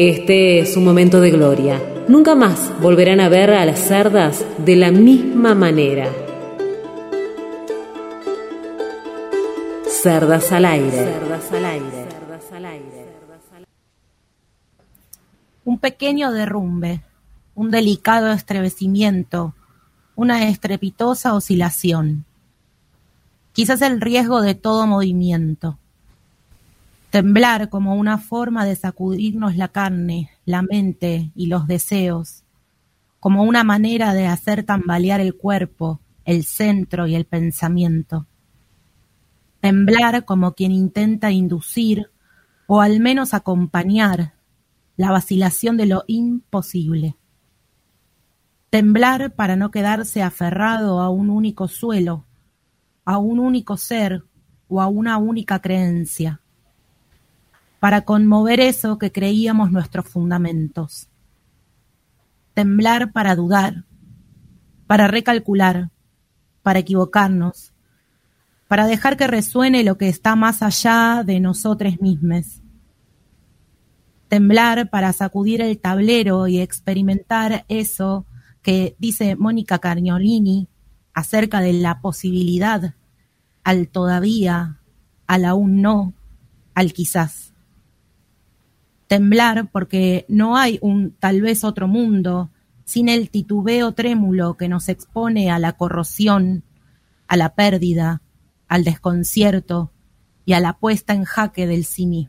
Este es un momento de gloria. Nunca más volverán a ver a las cerdas de la misma manera. Cerdas al aire. Cerdas al aire. Un pequeño derrumbe, un delicado estremecimiento, una estrepitosa oscilación. Quizás el riesgo de todo movimiento. Temblar como una forma de sacudirnos la carne, la mente y los deseos, como una manera de hacer tambalear el cuerpo, el centro y el pensamiento. Temblar como quien intenta inducir o al menos acompañar la vacilación de lo imposible. Temblar para no quedarse aferrado a un único suelo, a un único ser o a una única creencia para conmover eso que creíamos nuestros fundamentos. Temblar para dudar, para recalcular, para equivocarnos, para dejar que resuene lo que está más allá de nosotros mismos. Temblar para sacudir el tablero y experimentar eso que dice Mónica Carniolini acerca de la posibilidad, al todavía, al aún no, al quizás temblar porque no hay un tal vez otro mundo sin el titubeo trémulo que nos expone a la corrosión, a la pérdida, al desconcierto y a la puesta en jaque del sí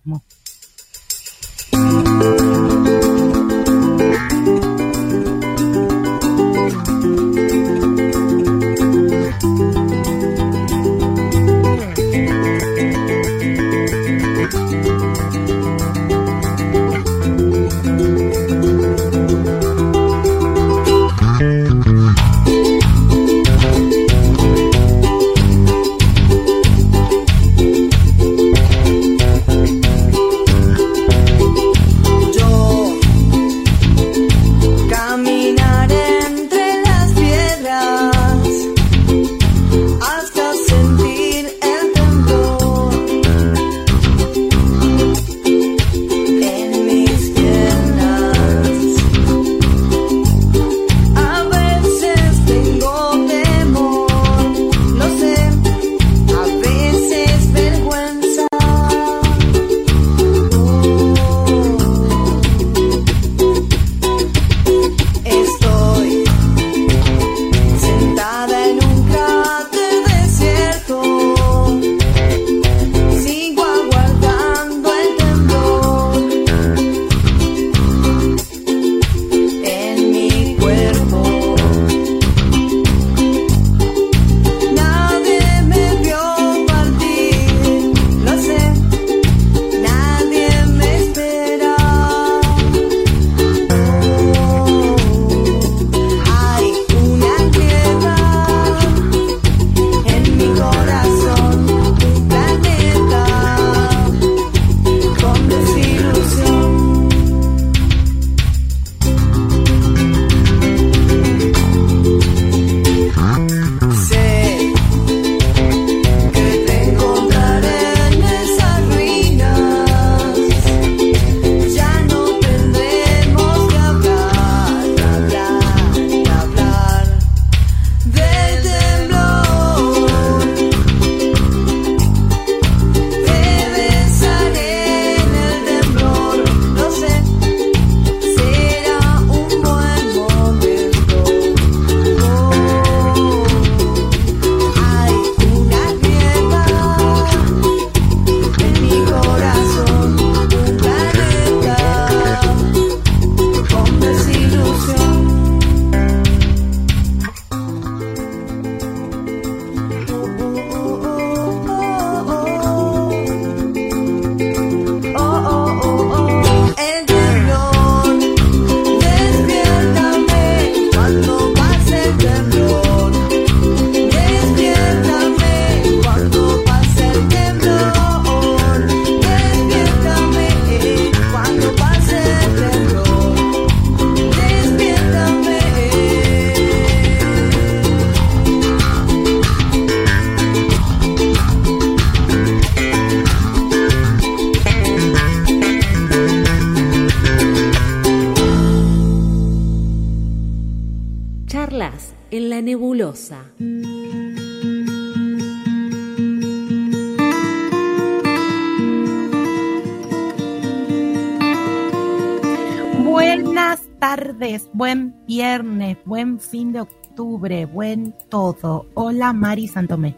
buen todo. Hola Mari Santomé.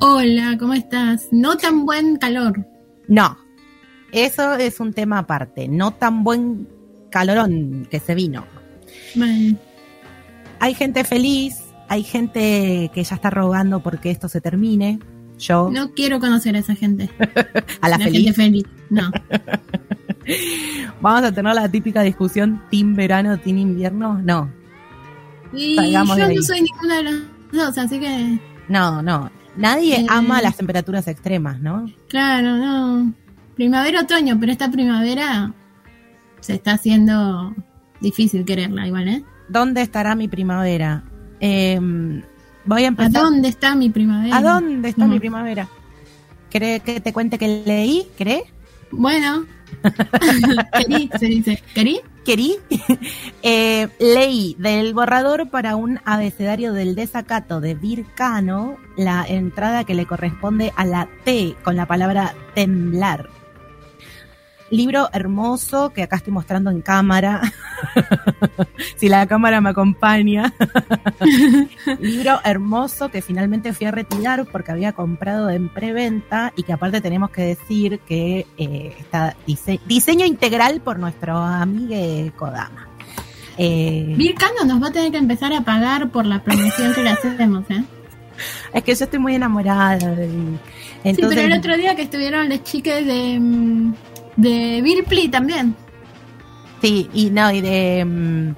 Hola, ¿cómo estás? No tan buen calor. No, eso es un tema aparte. No tan buen calorón que se vino. Hay gente feliz, hay gente que ya está rogando porque esto se termine. Yo, no quiero conocer a esa gente. a la, feliz. gente feliz. No. Vamos a tener la típica discusión team verano, team invierno. No, Y Salgamos yo no soy ninguna de las dos, así que, no, no. Nadie Eh. ama las temperaturas extremas, ¿no? claro, no. Primavera, otoño, pero esta primavera se está haciendo difícil quererla igual, ¿eh? ¿Dónde estará mi primavera? Eh, voy a ¿A empezar. dónde está mi primavera? ¿A dónde está Mm. mi primavera? ¿Cree que te cuente que leí? ¿Cree? Bueno. ¿Querí? Eh, leí del borrador para un abecedario del desacato de Vircano la entrada que le corresponde a la T con la palabra temblar. Libro hermoso que acá estoy mostrando en cámara. si la cámara me acompaña. Libro hermoso que finalmente fui a retirar porque había comprado en preventa y que aparte tenemos que decir que eh, está dise- diseño integral por nuestro amigo Kodama. Eh, Vircano nos va a tener que empezar a pagar por la promoción que le hacemos, ¿eh? es que yo estoy muy enamorada. de- sí, Entonces, pero el otro día que estuvieron las chicas de, de Birpli también. Sí, y no, y de mm,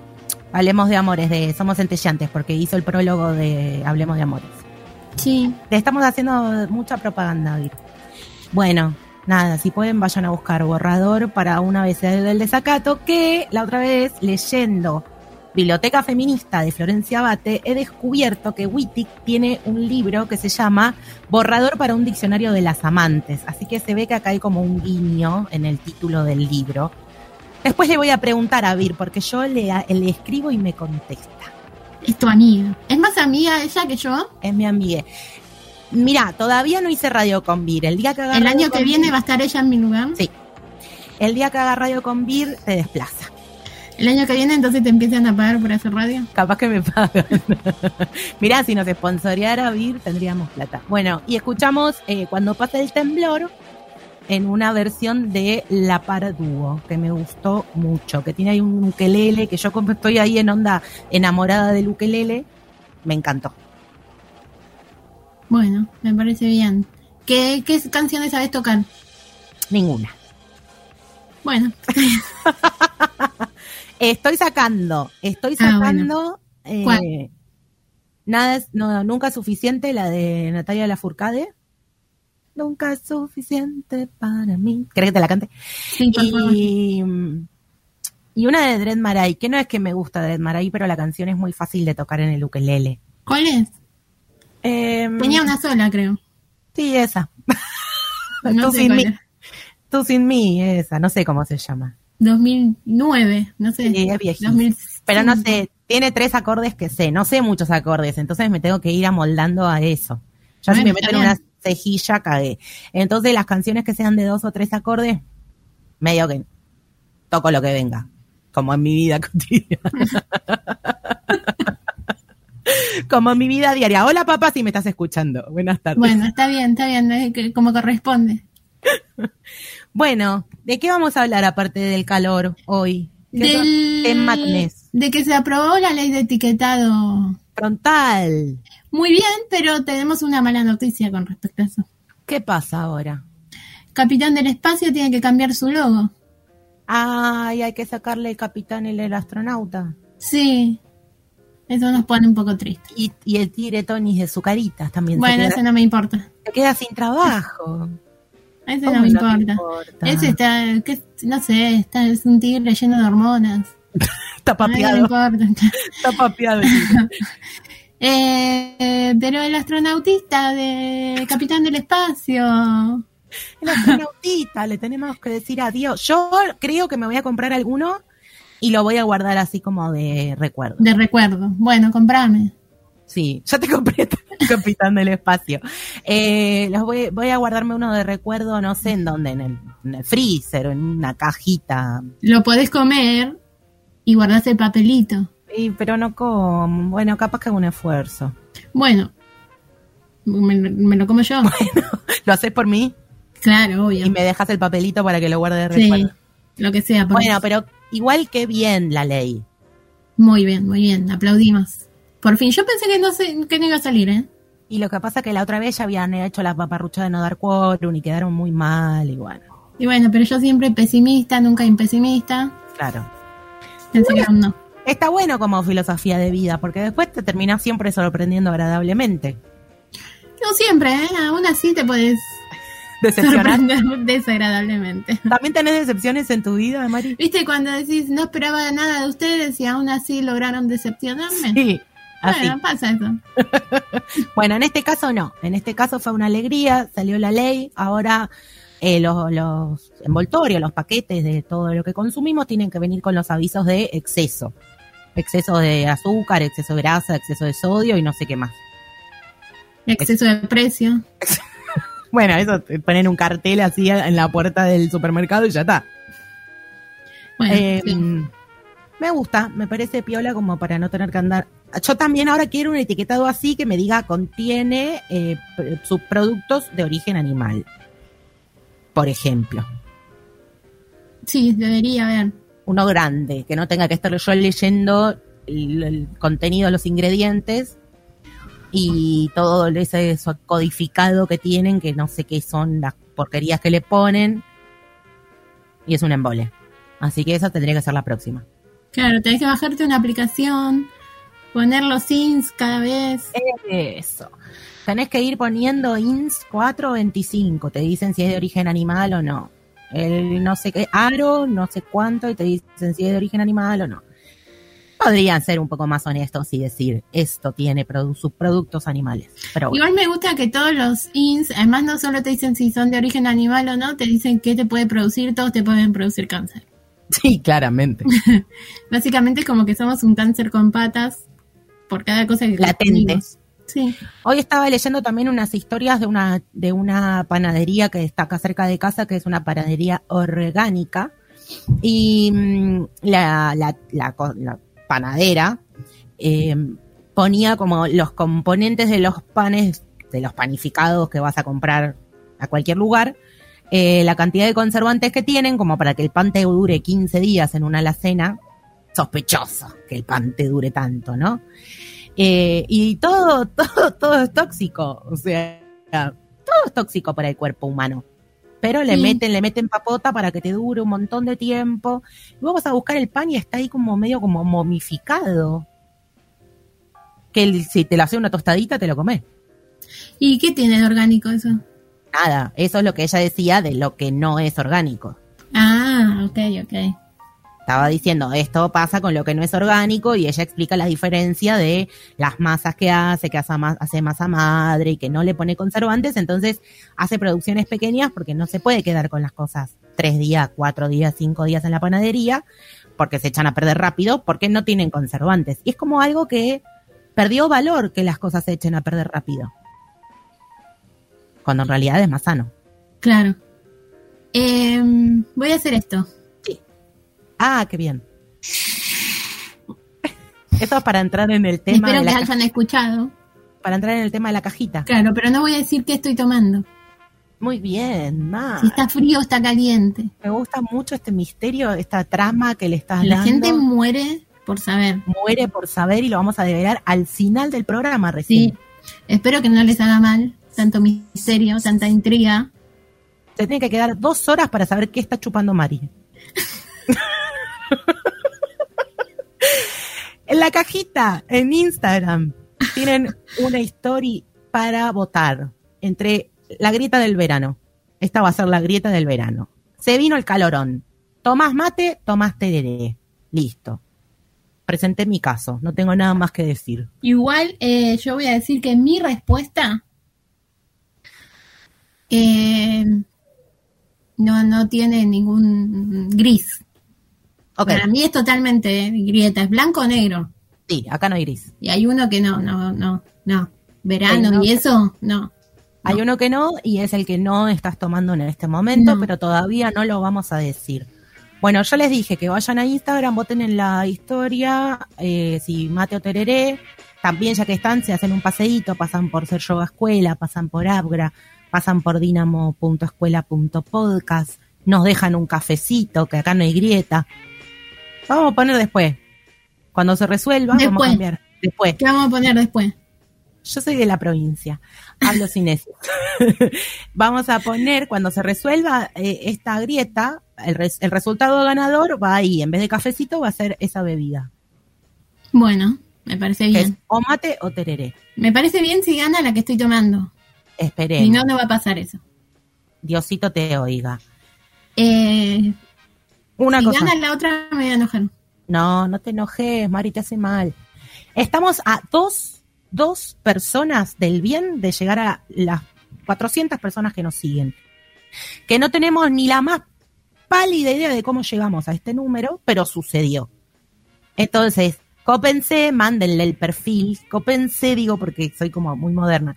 Hablemos de Amores, de Somos Centellantes, porque hizo el prólogo de Hablemos de Amores. Sí. Le estamos haciendo mucha propaganda, Vir. Bueno, nada, si pueden vayan a buscar borrador para un abecedario del desacato, que la otra vez, leyendo Biblioteca Feminista de Florencia Abate, he descubierto que Wittig tiene un libro que se llama Borrador para un diccionario de las amantes. Así que se ve que acá hay como un guiño en el título del libro. Después le voy a preguntar a Vir, porque yo le, le escribo y me contesta. Es tu amiga. ¿Es más amiga ella que yo? Es mi amiga. Mira, todavía no hice radio con Vir. El día que haga El año que viene Vir- va a estar ella en mi lugar. Sí. El día que haga radio con Vir, te desplaza. El año que viene entonces te empiezan a pagar por hacer radio. Capaz que me pagan. Mirá, si nos sponsoreara Vir, tendríamos plata. Bueno, y escuchamos eh, Cuando pasa el temblor en una versión de La Par Dúo, que me gustó mucho, que tiene ahí un ukelele, que yo como estoy ahí en onda enamorada del ukelele, me encantó. Bueno, me parece bien. ¿Qué, qué canciones sabes tocar? Ninguna. Bueno, Estoy sacando, estoy Ah, sacando. eh, ¿Cuál? nada es, no, nunca es suficiente, la de Natalia Lafourcade. Nunca es suficiente para mí. ¿Querés que te la cante? sí, por favor. Y, y una de Dread Marai, que no es que me gusta Dread Marai, pero la canción es muy fácil de tocar en el ukelele. ¿Cuál es? Em, Tenía una sola, creo. Sí, esa. No Tú sin mí. Tú sin mí, esa. No sé cómo se llama. 2009, no sé. Sí, es viejísima. 2005. Pero no sé, tiene tres acordes que sé, no sé muchos acordes, entonces me tengo que ir amoldando a eso. Ya si Bueno, me meto en una cejilla, cagué. Entonces las canciones que sean de dos o tres acordes, medio que toco lo que venga, como en mi vida cotidiana. como en mi vida diaria. Hola papá, si me estás escuchando. Buenas tardes. Bueno, está bien, está bien, como corresponde. Bueno, ¿de qué vamos a hablar aparte del calor hoy? ¿Qué otro Del- tenés? de que se aprobó la ley de etiquetado. Frontal. Muy bien, pero tenemos una mala noticia con respecto a eso. ¿Qué pasa ahora? Capitán del Espacio tiene que cambiar su logo. Ay, hay que sacarle el capitán y el astronauta. Sí, eso nos pone un poco triste. Y, y el tigre Tony de su carita también. Bueno, queda, no me importa. se queda sin trabajo. Ese ¿Cómo no me te importa. importa? Ese está, que, no sé, está, es un tigre lleno de hormonas. Está no papeado. importa. Está papeado. el tigre. Eh, pero el astronautista de Capitán del Espacio. El astronautita, le tenemos que decir adiós. Yo creo que me voy a comprar alguno y lo voy a guardar así como de recuerdo. De recuerdo. Bueno, comprame. Sí, ya te compré Capitán del Espacio. Eh, los voy, voy a guardarme uno de recuerdo, no sé en dónde, en el, en el freezer o en una cajita. Lo podés comer y guardás el papelito. Sí, pero no como. Bueno, capaz que hago un esfuerzo. Bueno, me, me lo como yo. ¿Lo haces por mí? Claro, obvio. Y me dejas el papelito para que lo guarde de Sí, recuerdo. lo que sea. Bueno, eso. pero igual que bien la ley. Muy bien, muy bien, aplaudimos. Por fin, yo pensé que no, se, que no iba a salir, ¿eh? Y lo que pasa es que la otra vez ya habían hecho la paparrucha de no dar quórum y quedaron muy mal y bueno, Y bueno, pero yo siempre pesimista, nunca impesimista. claro. Pensé que no. Está bueno como filosofía de vida, porque después te terminas siempre sorprendiendo agradablemente. No siempre, ¿eh? Aún así te puedes Decepcionar. sorprender desagradablemente. ¿También tenés decepciones en tu vida, Mari? ¿Viste cuando decís no esperaba nada de ustedes y aún así lograron decepcionarme? Sí, así. Bueno, pasa eso. Bueno, en este caso no. En este caso fue una alegría, salió la ley. Ahora eh, los, los envoltorios, los paquetes de todo lo que consumimos tienen que venir con los avisos de exceso. Exceso de azúcar, exceso de grasa, exceso de sodio y no sé qué más. Exceso de precio. Bueno, eso ponen un cartel así en la puerta del supermercado y ya está. Bueno, Eh, sí. Me gusta, me parece piola como para no tener que andar. Yo también ahora quiero un etiquetado así que me diga contiene eh, subproductos de origen animal. Por ejemplo, sí, debería haber. uno grande, que no tenga que estar yo leyendo el, el contenido de los ingredientes y todo ese eso codificado que tienen, que no sé qué son las porquerías que le ponen. Y es un embole. Así que esa tendría que ser la próxima. Claro, tenés que bajarte una aplicación, poner los ins cada vez. Eso. Tenés que ir poniendo INS 425. Te dicen si es de origen animal o no. El no sé qué, aro, no sé cuánto, y te dicen si es de origen animal o no. Podrían ser un poco más honestos y decir esto tiene produ- subproductos animales. Pero bueno, Igual me gusta que todos los ins, además no solo te dicen si son de origen animal o no, te dicen qué te puede producir, todos te pueden producir cáncer. Sí, claramente. Básicamente es como que somos un cáncer con patas por cada cosa que Latente. consumimos. Sí. Hoy estaba leyendo también unas historias de una, de una panadería que está acá cerca de casa, que es una panadería orgánica. Y mm, la, la, la co- la panadera eh, ponía como los componentes de los panes, de los panificados que vas a comprar a cualquier lugar, eh, la cantidad de conservantes que tienen, como para que el pan te dure 15 días en una alacena. Sospechoso que el pan te dure tanto, ¿no? Eh, y todo, todo, todo es tóxico. O sea, todo es tóxico para el cuerpo humano. Pero le Sí. meten, le meten papota para que te dure un montón de tiempo. Y vos vas a buscar el pan y está ahí como medio como momificado. Que el- si te lo hace una tostadita, te lo comes. ¿Y qué tiene de orgánico eso? Nada, eso es lo que ella decía de lo que no es orgánico. Ah, ok, ok. Estaba diciendo, esto pasa con lo que no es orgánico y ella explica la diferencia de las masas que hace, que hace, hace masa madre y que no le pone conservantes, entonces hace producciones pequeñas porque no se puede quedar con las cosas tres días, cuatro días, cinco días en la panadería, porque se echan a perder rápido, porque no tienen conservantes. Y es como algo que perdió valor que las cosas se echen a perder rápido. Cuando en realidad es más sano. Claro. Em, voy a hacer esto. Ah, qué bien. Esto es para entrar en el tema Espero de que la hayan escuchado. para entrar en el tema de la cajita. Claro, pero no voy a decir qué estoy tomando. Muy bien, ma. Si está frío o está caliente. Me gusta mucho este misterio, esta trama que le estás La dando. gente muere por saber. muere por saber y lo vamos a develar al final del programa recién. Sí. Espero que no les haga mal tanto misterio, tanta intriga. Se tiene que quedar dos horas para saber qué está chupando Mari. en la cajita, en Instagram, tienen una story para votar entre la grieta del verano. Esta va a ser la grieta del verano. Se vino el calorón. Tomás mate, tomás tereré. Listo. Presenté mi caso. No tengo nada más que decir. Igual eh, yo voy a decir que mi respuesta eh, no, no tiene ningún gris. Para mí es totalmente grieta, es blanco o negro. Sí, acá no hay gris. Y hay uno que no, no, no, no. Verano Sí, no. y eso, no. Hay uno que no y es el que no estás tomando en este momento, No. pero todavía no lo vamos a decir. Bueno, yo les dije que vayan a Instagram, voten en la historia, eh, si mate o tereré. También ya que están, se hacen un paseíto, pasan por Ser Yoga Escuela, pasan por Abgra, pasan por dinamo.escuela.podcast, nos dejan un cafecito, que acá no hay grieta. Vamos a poner después. Cuando se resuelva, vamos a cambiar. Después. ¿Qué vamos a poner después? Yo soy de la provincia, hablo sin eso. Vamos a poner, cuando se resuelva eh, esta grieta, el, res- el resultado ganador va ahí, en vez de cafecito va a ser esa bebida. Bueno, me parece que es bien. o mate o tereré. Me parece bien si gana la que estoy tomando. Esperemos. Si no, no va a pasar eso. Diosito te oiga. Eh, Una si cosa. gana la otra, me voy a enojar. No, no te enojes, Mari, te hace mal. Estamos a dos, dos personas del bien de llegar a las 400 personas que nos siguen. Que no tenemos ni la más pálida idea de cómo llegamos a este número, pero sucedió. Entonces, cópense, mándenle el perfil. Cópense, digo porque soy como muy moderna.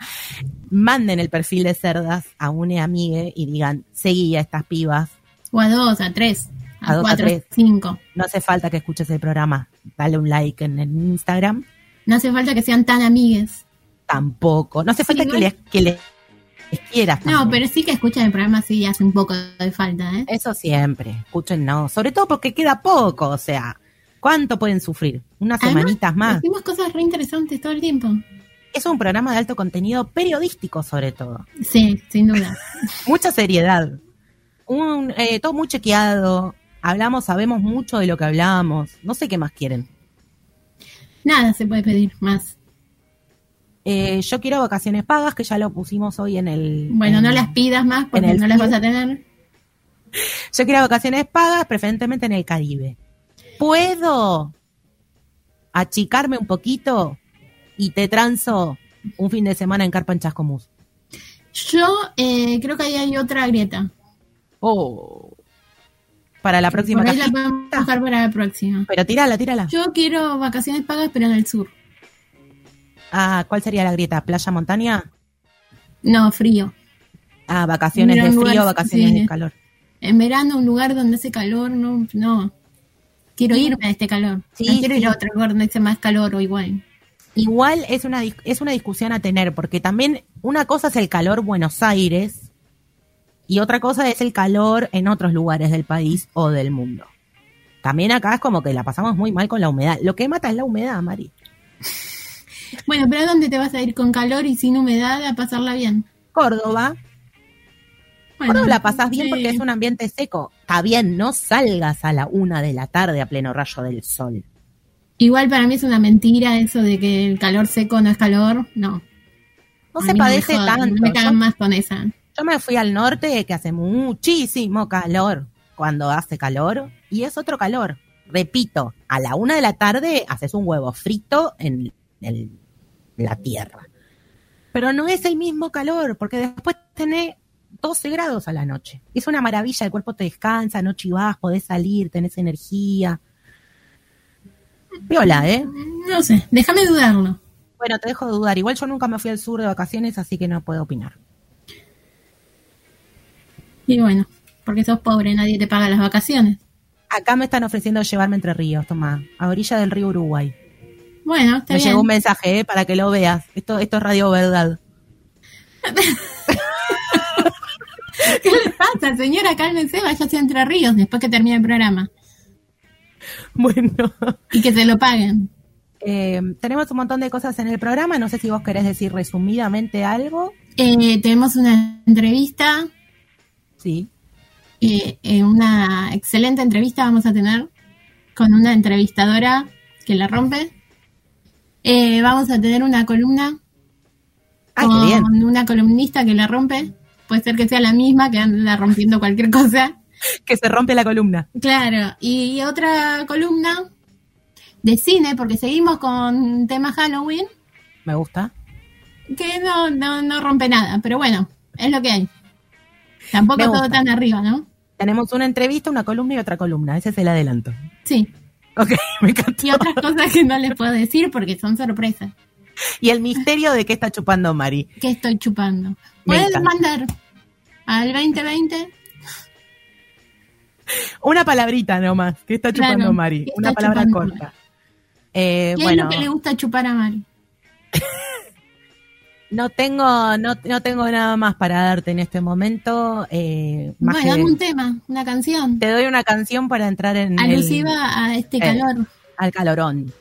Manden el perfil de cerdas a una amiga y digan, seguí a estas pibas. O a dos, a tres, a, A dos, a cuatro, tres. cinco. No hace falta que escuches el programa. Dale un like en el Instagram. No hace falta que sean tan amigues. tampoco. No hace falta que, les, que les quieras. No, pero sí que escuchan el programa, sí hace un poco de falta, ¿eh? Eso siempre. Escuchen, no. Sobre todo porque queda poco. O sea, ¿cuánto pueden sufrir? Unas Además, semanitas más. Decimos cosas re interesantes todo el tiempo. Es un programa de alto contenido periodístico, sobre todo. Sí, sin duda. Mucha seriedad. Un, eh, todo muy chequeado. Hablamos, sabemos mucho de lo que hablamos. No sé qué más quieren. Nada se puede pedir más. Eh, yo quiero vacaciones pagas, que ya lo pusimos hoy en el. Bueno, en- no las pidas más porque no las vas a tener. Yo quiero vacaciones pagas, preferentemente en el Caribe. ¿Puedo achicarme un poquito y te transo un fin de semana en Carpa en Chascomús? Yo eh, creo que ahí hay otra grieta. Oh. Para la próxima Por ahí la podemos buscar para la próxima. Pero tírala, tírala. Yo quiero vacaciones pagas, pero en el sur. Ah, ¿cuál sería la grieta? ¿Playa, montaña? No, frío. Ah, vacaciones de frío, lugar- vacaciones sí. de calor. En verano, un lugar donde hace calor, no, no. Quiero irme a este calor. Sí, no quiero sí. ir a otro lugar donde hace más calor o igual. Igual es una, es una discusión a tener, porque también una cosa es el calor Buenos Aires y otra cosa es el calor en otros lugares del país o del mundo. También acá es como que la pasamos muy mal con la humedad. Lo que mata es la humedad, Mari. Bueno, pero ¿a dónde te vas a ir con calor y sin humedad a pasarla bien? Córdoba, Bueno, la pasás bien sí. porque es un ambiente seco. Está bien, no salgas a la una de la tarde a pleno rayo del sol. Igual para mí es una mentira eso de que el calor seco no es calor. No. No A se padece jodan, tanto. No me Yo- cagan más con esa. Yo me fui al norte que hace muchísimo calor cuando hace calor y es otro calor. Repito, a la una de la tarde haces un huevo frito en, el- la tierra. Pero no es el mismo calor porque después tenés 12 grados a la noche. Es una maravilla, el cuerpo te descansa, no chivás, podés salir, tenés energía. Viola, ¿eh? No sé, déjame dudarlo. Bueno, te dejo de dudar. Igual yo nunca me fui al sur de vacaciones, así que no puedo opinar. Y bueno, porque sos pobre, nadie te paga las vacaciones. Acá me están ofreciendo llevarme entre ríos, toma, a orilla del río Uruguay. Bueno, está me bien. llegó un mensaje, eh, para que lo veas. Esto, esto es Radio Verdad. ¿Qué le pasa, señora? Cálmense, váyase a Entre Ríos después que termine el programa. Bueno, Y que se lo paguen. eh, tenemos un montón de cosas en el programa. No sé si vos querés decir resumidamente algo. Eh, tenemos una entrevista, Sí. eh, eh, una excelente entrevista vamos a tener con una entrevistadora que la rompe. Eh, vamos a tener una columna Ah, qué bien. con una columnista que la rompe. Puede ser que sea la misma que anda rompiendo cualquier cosa. Que se rompe la columna. Claro, y otra columna de cine, porque seguimos con tema Halloween, Me gusta. que no, no, no rompe nada, pero bueno, es lo que hay. Tampoco todo tan arriba, ¿no? Tenemos una entrevista, una columna y otra columna. Ese es el adelanto. Sí. Ok, me encantó. Y otras cosas que no les puedo decir porque son sorpresas. Y el misterio de qué está chupando Mari. ¿Qué estoy chupando? Pueden encanta. mandar al 2020 Una palabrita nomás, ¿qué está chupando Claro, Mari? ¿qué Una palabra chupando? corta. Eh, ¿Qué bueno, es lo que le gusta chupar a Mari? no tengo, no, no tengo nada más para darte en este momento. eh, más Bueno, que- dame un tema, una canción. te doy una canción para entrar en el- Alusiva a este eh, calor. al calorón.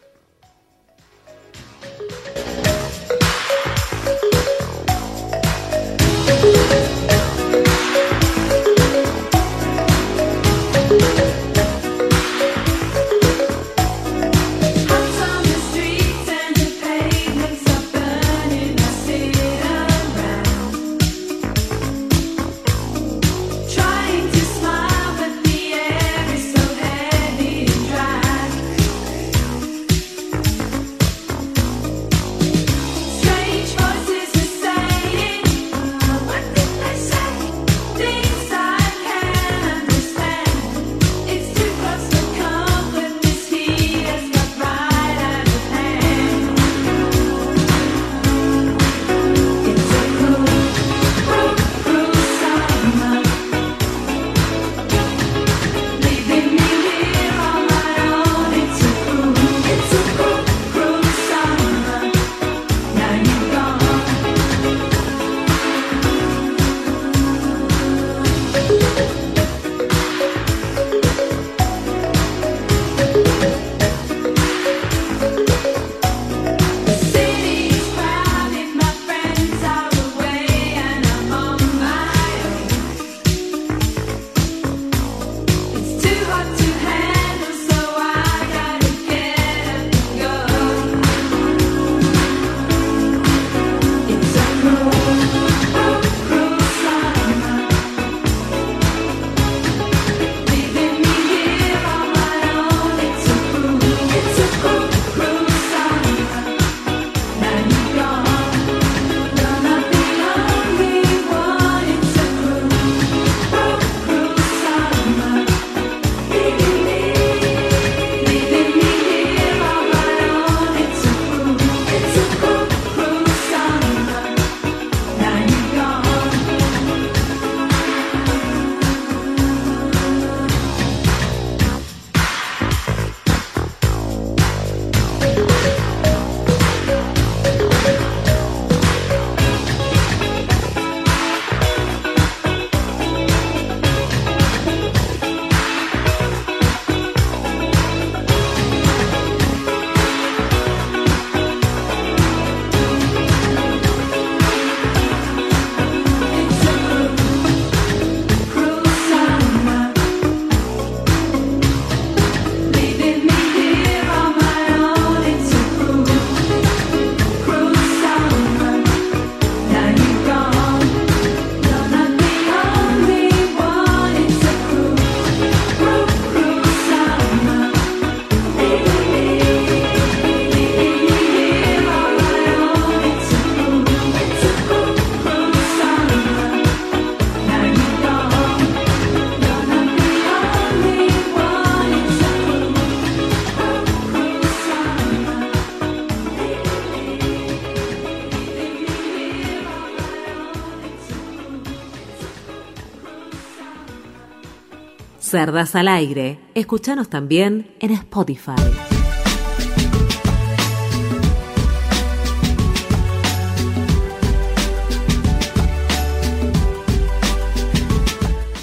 Cerdas al aire. Escúchanos también en Spotify.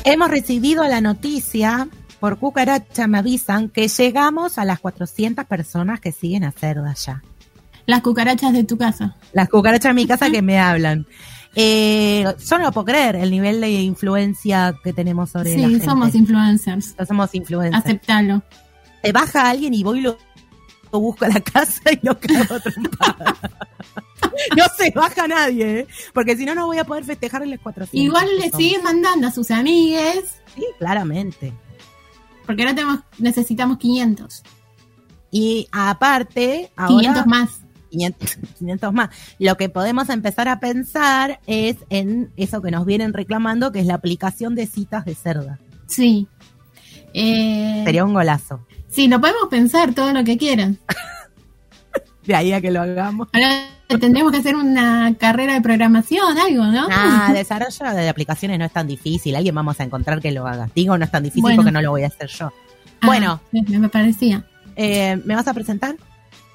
Hemos recibido la noticia por cucaracha, me avisan que llegamos a las 400 personas que siguen a Cerda ya. Las cucarachas de tu casa. Las cucarachas de mi casa que me hablan. Eh, yo no lo puedo creer el nivel de influencia que tenemos sobre la Sí, gente. somos influencers. No somos influencers. Aceptalo. Te baja alguien y voy y lo, busco a la casa y lo cago trompada. no se baja nadie, ¿eh? porque si no, no voy a poder festejar en las 400. Igual le somos. sigue mandando a sus amigues, Sí, claramente. porque ahora tenemos, necesitamos 500. Y aparte, ahora 500 más. 500, 500 más. Lo que podemos empezar a pensar es en eso que nos vienen reclamando, que es la aplicación de citas de cerda. Sí. Eh, Sería un golazo. Sí, lo podemos pensar todo lo que quieran. De ahí a que lo hagamos. Ahora tendremos que hacer una carrera de programación, algo, ¿no? Ah, desarrollo de aplicaciones no es tan difícil. Alguien vamos a encontrar que lo haga. Digo, no es tan difícil Bueno. porque no lo voy a hacer yo. Ah, bueno. me parecía. Eh, ¿Me vas a presentar?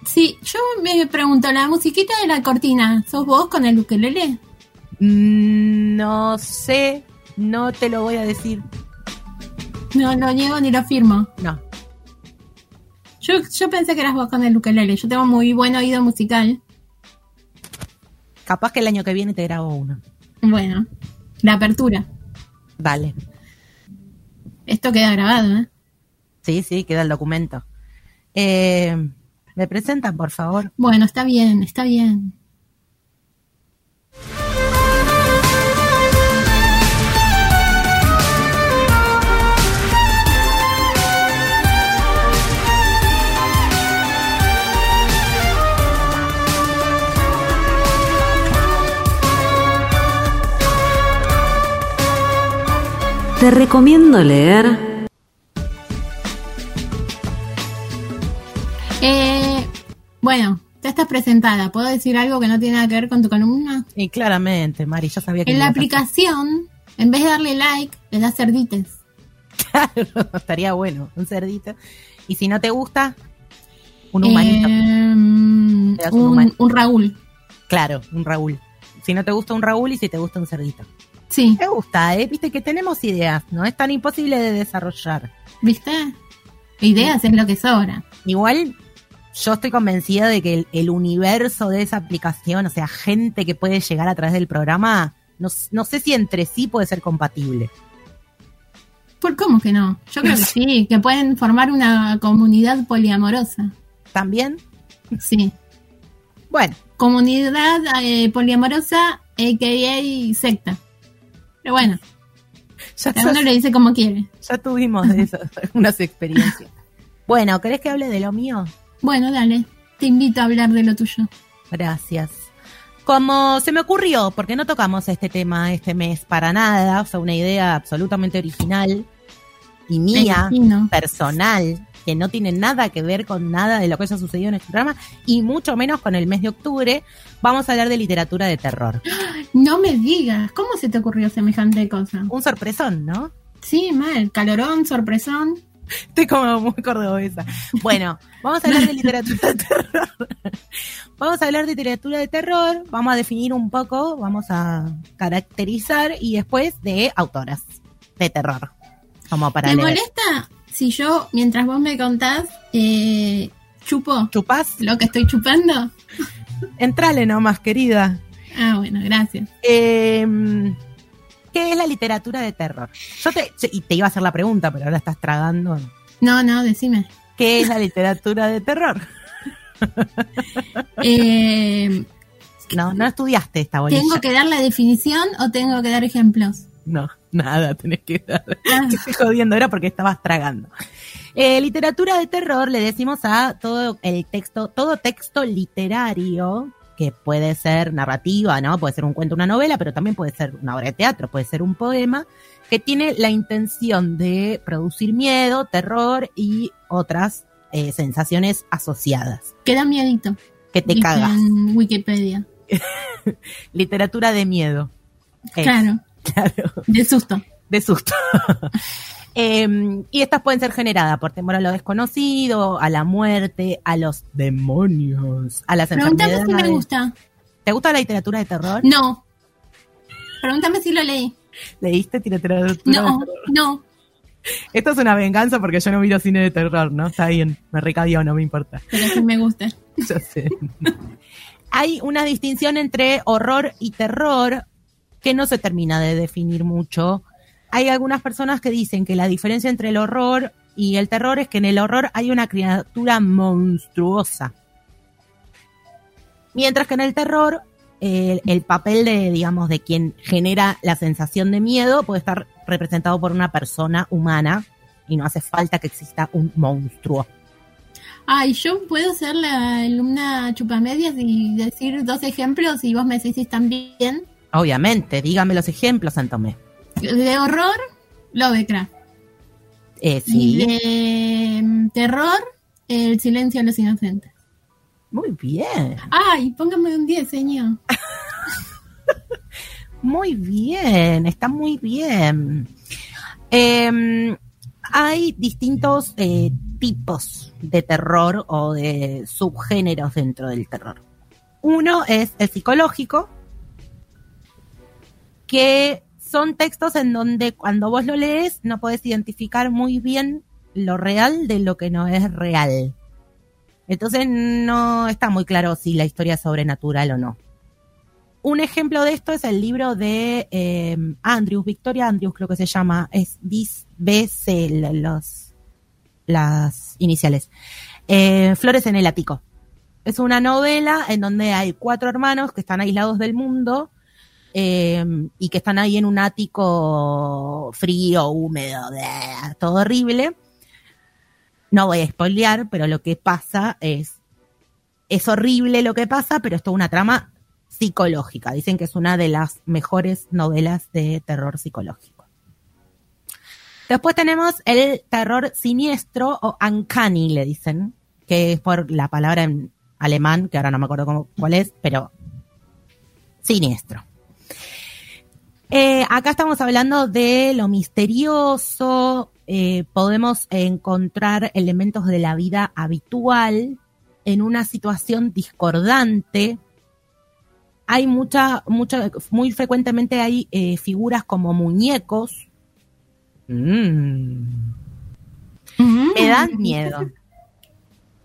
Sí, yo me pregunto, la musiquita de la cortina, ¿sos vos con el ukelele? Mm, No sé, no te lo voy a decir. No lo niego ni lo firmo. No. Yo, yo pensé que eras vos con el ukelele. Yo tengo muy buen oído musical. Capaz que el año que viene te grabo uno. Bueno, la apertura. Dale. Esto queda grabado, ¿eh? Sí, sí, queda el documento. Eh, ¿Me presentan, por favor? Bueno, está bien, está bien. Te recomiendo leer bueno, ya estás presentada. ¿Puedo decir algo que no tiene nada que ver con tu columna? Y claramente, Mari, yo sabía que... En la aplicación, en vez de darle like, le das cerdites. Claro, estaría bueno, un cerdito. Y si no te gusta, un humanito. Eh, un un, humanito. un Raúl. Claro, un Raúl. Si no te gusta un Raúl y si te gusta un cerdito. Sí, Me gusta, ¿eh? Viste que tenemos ideas, no es tan imposible de desarrollar. ¿viste? Ideas es lo que sobra. Igual, yo estoy convencida de que el, el universo de esa aplicación, o sea, gente que puede llegar a través del programa, no, no sé si entre sí puede ser compatible. ¿Por cómo que no? Yo creo que sí, que pueden formar una comunidad poliamorosa. ¿También? Sí. Bueno, Comunidad eh, poliamorosa, a.k.a. secta. Pero bueno, ya, cada uno le dice como quiere. ya tuvimos de eso, unas experiencias. Bueno, ¿querés que hable de lo mío? Bueno, dale. Te invito a hablar de lo tuyo. Gracias. Como se me ocurrió, porque no tocamos este tema este mes para nada, fue una idea absolutamente original y mía, personal, que no tiene nada que ver con nada de lo que haya sucedido en este programa y mucho menos con el mes de octubre, vamos a hablar de literatura de terror. No me digas, ¿cómo se te ocurrió semejante cosa? Un sorpresón, ¿no? Sí, mal. Calorón, sorpresón. Estoy como muy cordobesa. Bueno, vamos a hablar de literatura de terror. Vamos a hablar de literatura de terror, vamos a definir un poco, vamos a caracterizar y después de autoras de terror. Como para ¿Te leer. molesta si yo, mientras vos me contás, eh, chupo ¿Chupás? lo que estoy chupando? Entrale nomás, querida. Ah, bueno, gracias. Eh, ¿Qué es la literatura de terror? Yo te, y te iba a hacer la pregunta, pero ahora estás tragando. No, no, decime. ¿Qué es la literatura de terror? Eh, No, no estudiaste esta bolilla. ¿Tengo que dar la definición o tengo que dar ejemplos? No, nada, tenés que dar. Ah, Te estoy jodiendo, era porque estabas tragando. Eh, literatura de terror le decimos a todo el texto, todo texto literario que puede ser narrativa, ¿no? Puede ser un cuento, una novela, pero también puede ser una obra de teatro, puede ser un poema, que tiene la intención de producir miedo, terror y otras eh, sensaciones asociadas. que da miedito. Que te dice cagas. En Wikipedia. Literatura de miedo. Es, Claro, claro. de susto. de susto. Em, y estas pueden ser generadas por temor a lo desconocido, a la muerte, a los demonios, a las Pregúntame si me gusta. ¿Te gusta la literatura de terror? No. Pregúntame si lo leí. ¿Leíste literatura de No, terror? no. Esto es una venganza porque yo no miro cine de terror, ¿no? Está bien, me recadió, no me importa. Pero sí me gusta. Yo sé. Hay una distinción entre horror y terror que no se termina de definir mucho. Hay algunas personas que dicen que la diferencia entre el horror y el terror es que en el horror hay una criatura monstruosa. Mientras que en el terror, eh, el papel de, digamos, de quien genera la sensación de miedo puede estar representado por una persona humana y no hace falta que exista un monstruo. Ay, yo puedo ser la alumna chupamedias y decir dos ejemplos y vos me decís si están bien. Obviamente, dígame los ejemplos, Santomé. De horror, Lovecraft. Eh, Y sí, de mm, terror, El silencio de los inocentes. muy bien, Ay, póngame un 10, señor. muy bien, está muy bien. Eh, hay distintos eh, tipos de terror o de subgéneros dentro del terror. Uno es el psicológico, que son textos en donde cuando vos lo lees no podés identificar muy bien lo real de lo que no es real. Entonces no está muy claro si la historia es sobrenatural o no. Un ejemplo de esto es el libro de eh, Andrews, Victoria Andrews creo que se llama, es BC, los, las iniciales. Eh, Flores en el ático. Es una novela en donde hay cuatro hermanos que están aislados del mundo eh, y que están ahí en un ático frío, húmedo, todo horrible. No voy a spoilear, pero lo que pasa es, es horrible lo que pasa, pero es toda una trama psicológica. Dicen que es una de las mejores novelas de terror psicológico. Después tenemos el terror siniestro o uncanny, le dicen, que es por la palabra en alemán, que ahora no me acuerdo cómo, cuál es, pero siniestro. Eh, acá estamos hablando de lo misterioso, eh, podemos encontrar elementos de la vida habitual en una situación discordante. Hay mucha, mucha, muy frecuentemente hay eh, figuras como muñecos. Mm. Me dan miedo.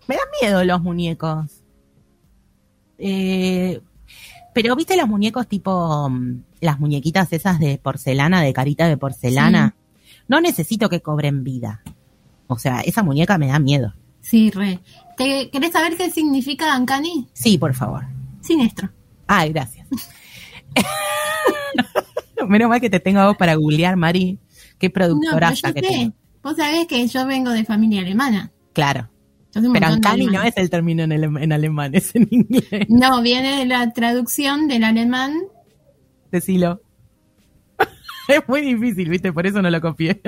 Me dan miedo los muñecos. Eh, pero viste los muñecos tipo mm, las muñequitas esas de porcelana, de carita de porcelana. No necesito que cobren vida. O sea, esa muñeca me da miedo. Sí, re. ¿Te, ¿Querés saber qué significa Ancani? Sí, por favor. Siniestro. Ay, gracias. Menos mal que te tengo a vos para googlear, Mari. Qué No, pero productoraza yo que sé. tengo. Vos sabés que yo vengo de familia alemana. Claro. Ancani no es el término en, alem- en alemán, es en inglés. No, viene de la traducción del alemán. Decilo. Es muy difícil, ¿viste? Por eso no lo copié.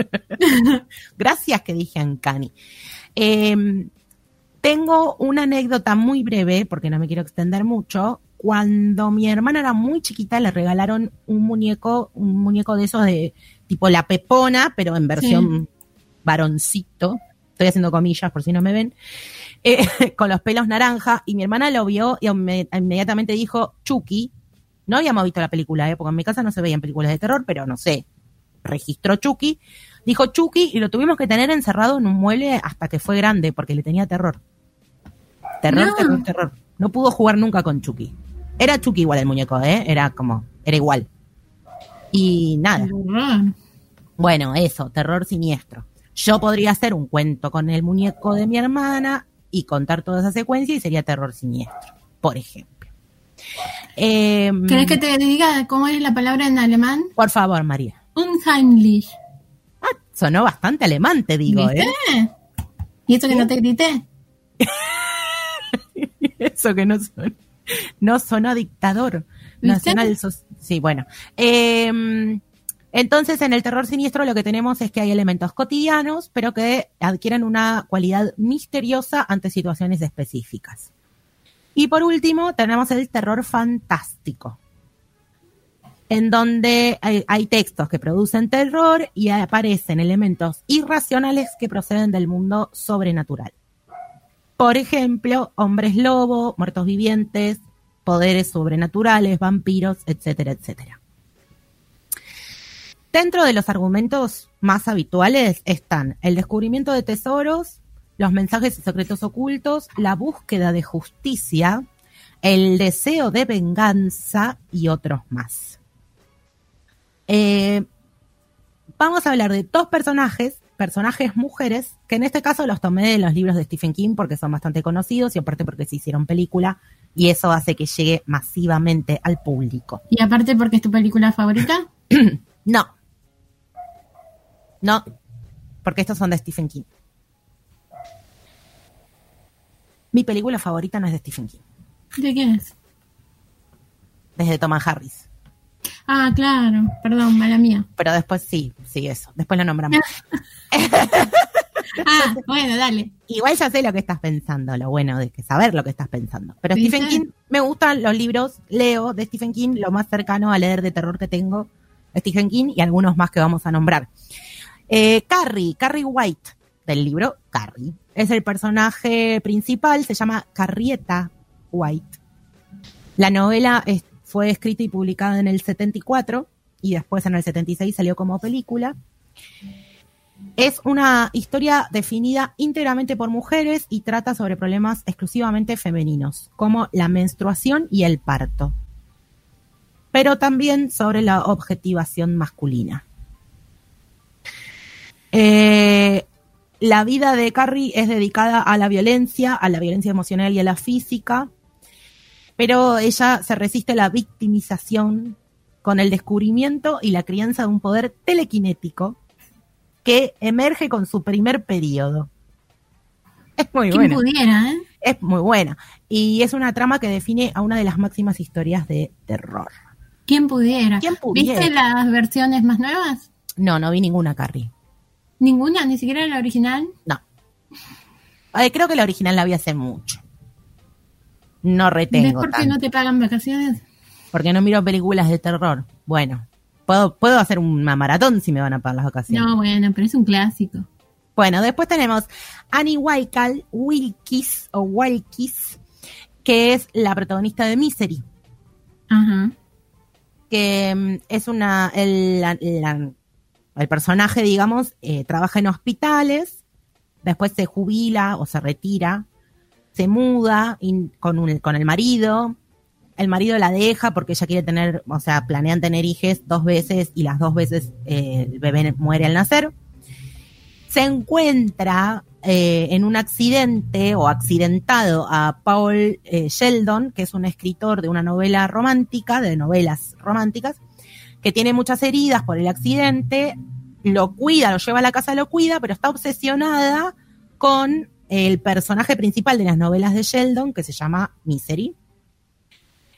Gracias que dije Ancani. Eh, tengo una anécdota muy breve, porque no me quiero extender mucho. Cuando mi hermana era muy chiquita, le regalaron un muñeco, un muñeco de esos de tipo la pepona, pero en versión varoncito. Estoy haciendo comillas por si no me ven. Eh, con los pelos naranja. Y mi hermana lo vio y inme- inmediatamente dijo, Chucky, no habíamos visto la película, ¿eh? porque en mi casa no se veían películas de terror, pero no sé. Registró Chucky. Dijo Chucky y lo tuvimos que tener encerrado en un mueble hasta que fue grande porque le tenía terror. Terror, No. terror, terror. No pudo jugar nunca con Chucky. Era Chucky igual el muñeco, ¿eh? Era como, era igual. Y nada. Bueno, eso, terror siniestro. Yo podría hacer un cuento con el muñeco de mi hermana y contar toda esa secuencia y sería terror siniestro, por ejemplo. Em, ¿Querés que te diga cómo es la palabra en alemán? Por favor, María. Unheimlich. Ah, sonó bastante alemán, te digo, ¿Viste? ¿eh? ¿Y eso que no te grité? Eso que no son, no sonó dictador ¿Viste? nacional. sí, bueno. Em, entonces, en el terror siniestro lo que tenemos es que hay elementos cotidianos, pero que adquieren una cualidad misteriosa ante situaciones específicas. Y por último, tenemos el terror fantástico, en donde hay, hay textos que producen terror y aparecen elementos irracionales que proceden del mundo sobrenatural. Por ejemplo, hombres lobo, muertos vivientes, poderes sobrenaturales, vampiros, etcétera, etcétera. Dentro de los argumentos más habituales están el descubrimiento de tesoros, los mensajes y secretos ocultos, la búsqueda de justicia, el deseo de venganza y otros más. Eh, vamos a hablar de dos personajes, personajes mujeres, que en este caso los tomé de los libros de Stephen King porque son bastante conocidos y aparte porque se hicieron película y eso hace que llegue masivamente al público. Y aparte porque es tu película favorita. No. No, porque estos son de Stephen King. Mi película favorita no es de Stephen King, ¿De quién es? es de Thomas Harris. Ah, claro, perdón, mala mía. Pero después sí, sí, eso. Después lo nombramos. Ah, bueno, dale. Igual ya sé lo que estás pensando, lo bueno de que saber lo que estás pensando. Pero. Stephen King, me gustan los libros, leo de Stephen King, lo más cercano a leer de terror que tengo, Stephen King y algunos más que vamos a nombrar. Eh, Carrie, Carrie White, del libro Carrie, es el personaje principal, se llama Carrieta White. La novela fue escrita y publicada en el 74 y después en el 76 salió como película. Es una historia definida íntegramente por mujeres y trata sobre problemas exclusivamente femeninos, como la menstruación y el parto, pero también sobre la objetivación masculina. Eh, la vida de Carrie es dedicada a la violencia, a la violencia emocional y a la física, pero ella se resiste a la victimización con el descubrimiento y la crianza de un poder telequinético que emerge con su primer periodo. Es muy ¿Quién buena. pudiera, eh? Es muy buena. Y es una trama que define a una de las máximas historias de terror. ¿Quién pudiera? ¿Quién pudiera? ¿Viste las versiones más nuevas? No, no vi ninguna Carrie. Ninguna, ni siquiera la original. No. Creo que la original la vi hace mucho. No retengo ¿Ves por qué tanto. no te pagan vacaciones? Porque no miro películas de terror. Bueno, puedo, puedo hacer una maratón si me van a pagar las vacaciones. No, bueno, pero es un clásico. Bueno, después tenemos Annie Wilkal, Wilkis o Wilkis, que es la protagonista de Misery, Ajá. que mm, es una, el, la- la- el personaje, digamos, eh, trabaja en hospitales, después se jubila o se retira, se muda con, el marido, el marido la deja porque ella quiere tener, o sea, planean tener hijos dos veces y las dos veces eh, el bebé muere al nacer. Se encuentra eh, en un accidente o accidentado a Paul Sheldon, que es un escritor de una novela romántica, de novelas románticas, que tiene muchas heridas por el accidente, lo cuida, lo lleva a la casa, lo cuida, pero está obsesionada con el personaje principal de las novelas de Sheldon, que se llama Misery.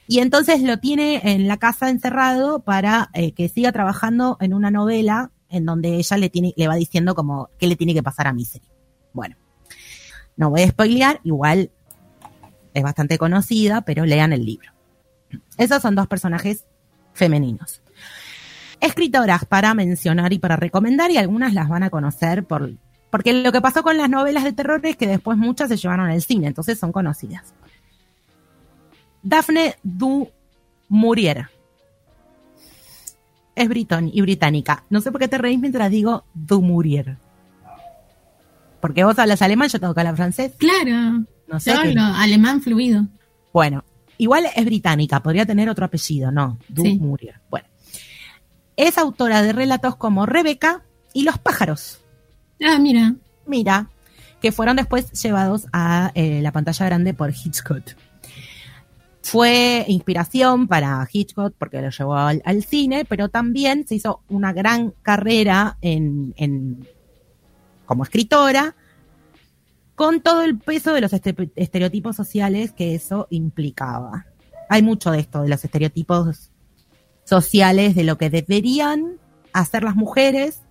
Y entonces lo tiene en la casa encerrado para eh, que siga trabajando en una novela en donde ella le, tiene, le va diciendo como qué le tiene que pasar a Misery. Bueno, no voy a spoilear, igual es bastante conocida, pero lean el libro. Esos son dos personajes femeninos. Escritoras para mencionar y para recomendar, y algunas las van a conocer por, porque lo que pasó con las novelas de terror es que después muchas se llevaron al cine, entonces son conocidas. Daphne du Maurier. Es britón y británica. No sé por qué te reís mientras digo du Maurier. Porque vos hablas alemán, yo tengo que hablar francés. Claro. No sé hablo alemán fluido. Bueno, igual es británica, podría tener otro apellido, ¿no? Du Sí. Maurier. Bueno. Es autora de relatos como Rebeca y Los pájaros. Ah, mira. Mira, que fueron después llevados a eh, la pantalla grande por Hitchcock. Fue inspiración para Hitchcock porque lo llevó al, al cine, pero también se hizo una gran carrera en, en- como escritora con todo el peso de los este- estereotipos sociales que eso implicaba. Hay mucho de esto, de los estereotipos sociales, de lo que deberían hacer las mujeres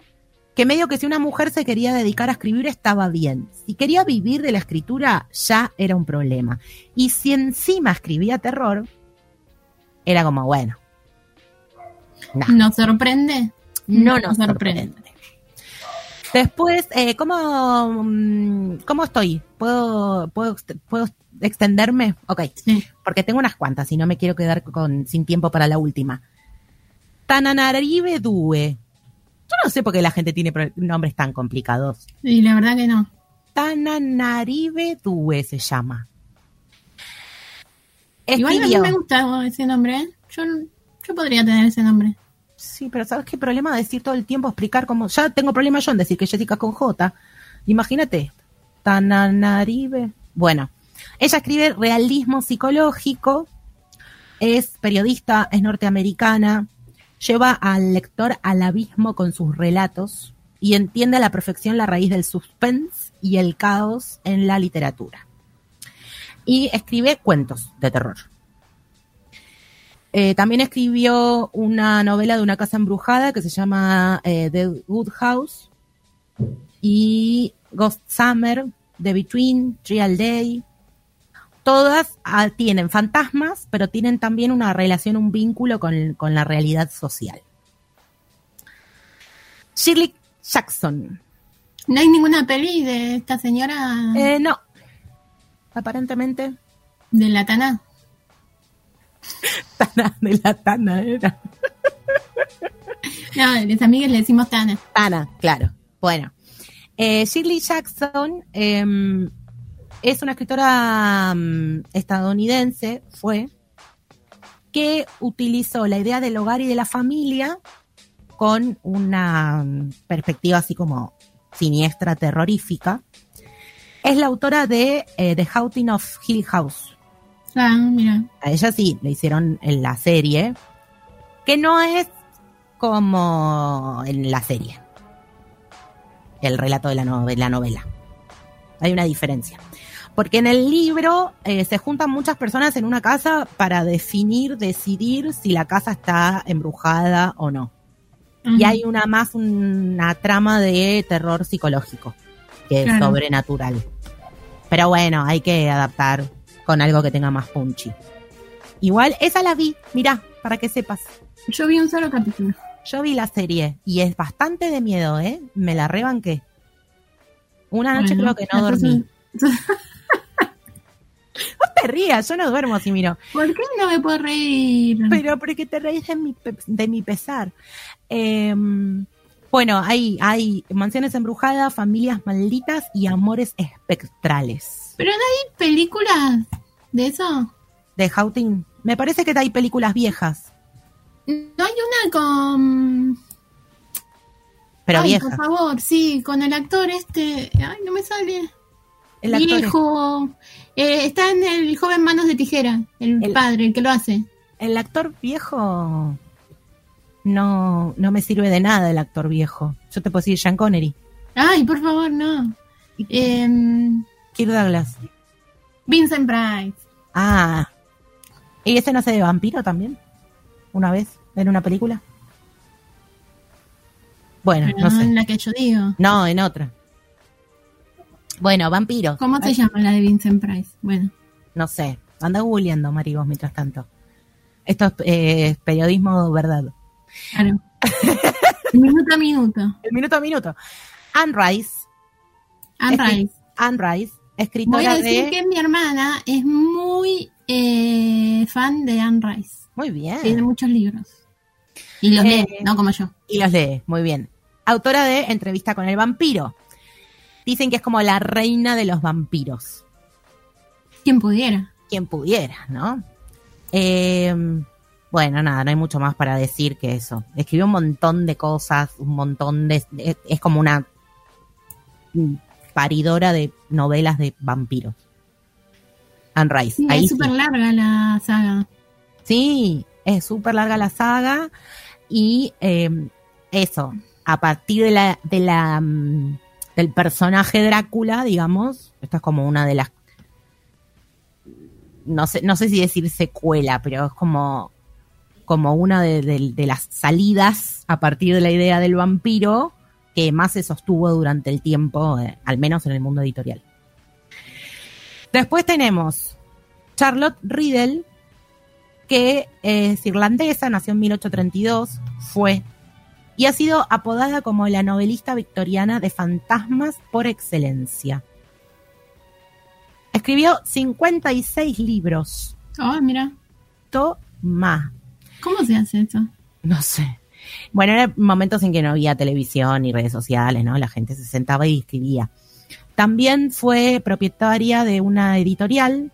que medio que si una mujer se quería dedicar a escribir estaba bien. Si quería vivir de la escritura ya era un problema. Y si encima escribía terror, era como, bueno, nah, ¿Nos sorprende? no nos nos sorprende. Después, eh, ¿cómo, mm, ¿cómo estoy? ¿Puedo, puedo, ¿Puedo extenderme? Ok, Sí. porque tengo unas cuantas y no me quiero quedar con, sin tiempo para la última. Tananaribe Due. Yo no sé por qué la gente tiene nombres tan complicados. Y la verdad que no. Tananaribe Due se llama. Igual a mí me gusta ese nombre. ¿eh? Yo, yo podría tener ese nombre. Sí, pero ¿sabes qué problema decir todo el tiempo, explicar cómo... Ya tengo problema yo en decir que Jessica con J. Imagínate. Tananaribe. Bueno, ella escribe realismo psicológico, es periodista, es norteamericana, lleva al lector al abismo con sus relatos y entiende a la perfección la raíz del suspense y el caos en la literatura. Y escribe cuentos de terror. Eh, también escribió una novela de una casa embrujada que se llama eh, The Good House y Ghost Summer, The Between, Real Day. Todas ah, tienen fantasmas, pero tienen también una relación, un vínculo con, con la realidad social. Shirley Jackson. No hay ninguna peli de esta señora Eh, no. Aparentemente, de la Tana. Tana de la Tana era. No, mis amigas le decimos Tana. Tana, claro. Bueno. Eh, Shirley Jackson em, es una escritora mm, estadounidense, fue, que utilizó la idea del hogar y de la familia con una mm, perspectiva así como siniestra, terrorífica. Es la autora de eh, The Haunting of Hill House. Ah, mira. A ella sí, le hicieron en la serie, que no es como en la serie, el relato de la, no- de la novela. Hay una diferencia. Porque en el libro eh, se juntan muchas personas en una casa para definir, decidir si la casa está embrujada o no. Y hay una más una trama de terror psicológico que Claro. sobrenatural. Pero bueno, hay que adaptar con algo que tenga más punchy. Igual, esa la vi, mirá, para que sepas. Yo vi un solo capítulo. Yo vi la serie y es bastante de miedo, ¿eh? Me la rebanqué. Una noche Bueno, creo que no dormí. entonces- No te rías, yo no duermo si miro. ¿Por qué no me puedo reír? Pero porque te reís de mi, de mi pesar. Eh, bueno, hay, hay mansiones embrujadas, familias malditas y amores espectrales. Pero no hay películas de eso. De Houghton. Me parece que hay películas viejas, No hay una con. pero Ay, viejas. por favor, sí, con el actor este. Ay, no me sale. El actor es- Viejo. Eh, está en el joven Manos de Tijera, el, El- padre, el que lo hace. el actor viejo no, no me sirve de nada el actor viejo. Yo te puedo decir Sean Connery, Ay, por favor, no. Em, Kirk Douglas. Vincent Price. Ah. ¿Y ese no hace de vampiro también? ¿Una vez? ¿En una película? Bueno, Pero no no en la que yo digo. No, en otra. Bueno, vampiro. ¿Cómo se llama la de Vincent Price? Bueno. No sé. Anda googleando, Mari, vos, mientras tanto. Esto es eh, periodismo verdad. Claro. minuto a minuto. El minuto a minuto. Anne Rice. Anne Rice. Anne Rice, Voy escritora a decir de... que mi hermana es muy eh, fan de Anne Rice. Muy bien. Tiene muchos libros. Y los Eh, lee, no como yo. Y los lee, muy bien. Autora de Entrevista con el vampiro. Dicen que es como la reina de los vampiros. Quien pudiera. Quien pudiera, ¿no? Eh, bueno, nada, no hay mucho más para decir que eso. Escribió un montón de cosas, un montón de... Es, es como una paridora de novelas de vampiros. Anne Rice. Sí, ahí es sí. súper larga la saga. Sí, es súper larga la saga y eh, eso, a partir de la, de la mm, del personaje Drácula, digamos, esta es como una de las no sé, no sé si decir secuela, pero es como como una de, las salidas a partir de la idea del vampiro que más se sostuvo durante el tiempo, eh, al menos en el mundo editorial. Después tenemos Charlotte Riddle, que es irlandesa, nació en 1832, fue y ha sido apodada como la novelista victoriana de fantasmas por excelencia. Escribió 56 libros. Oh, mira. Toma. ¿Cómo se hace eso? No sé. Bueno, eran momentos en que no había televisión ni redes sociales, ¿no? La gente se sentaba y escribía. También fue propietaria de una editorial,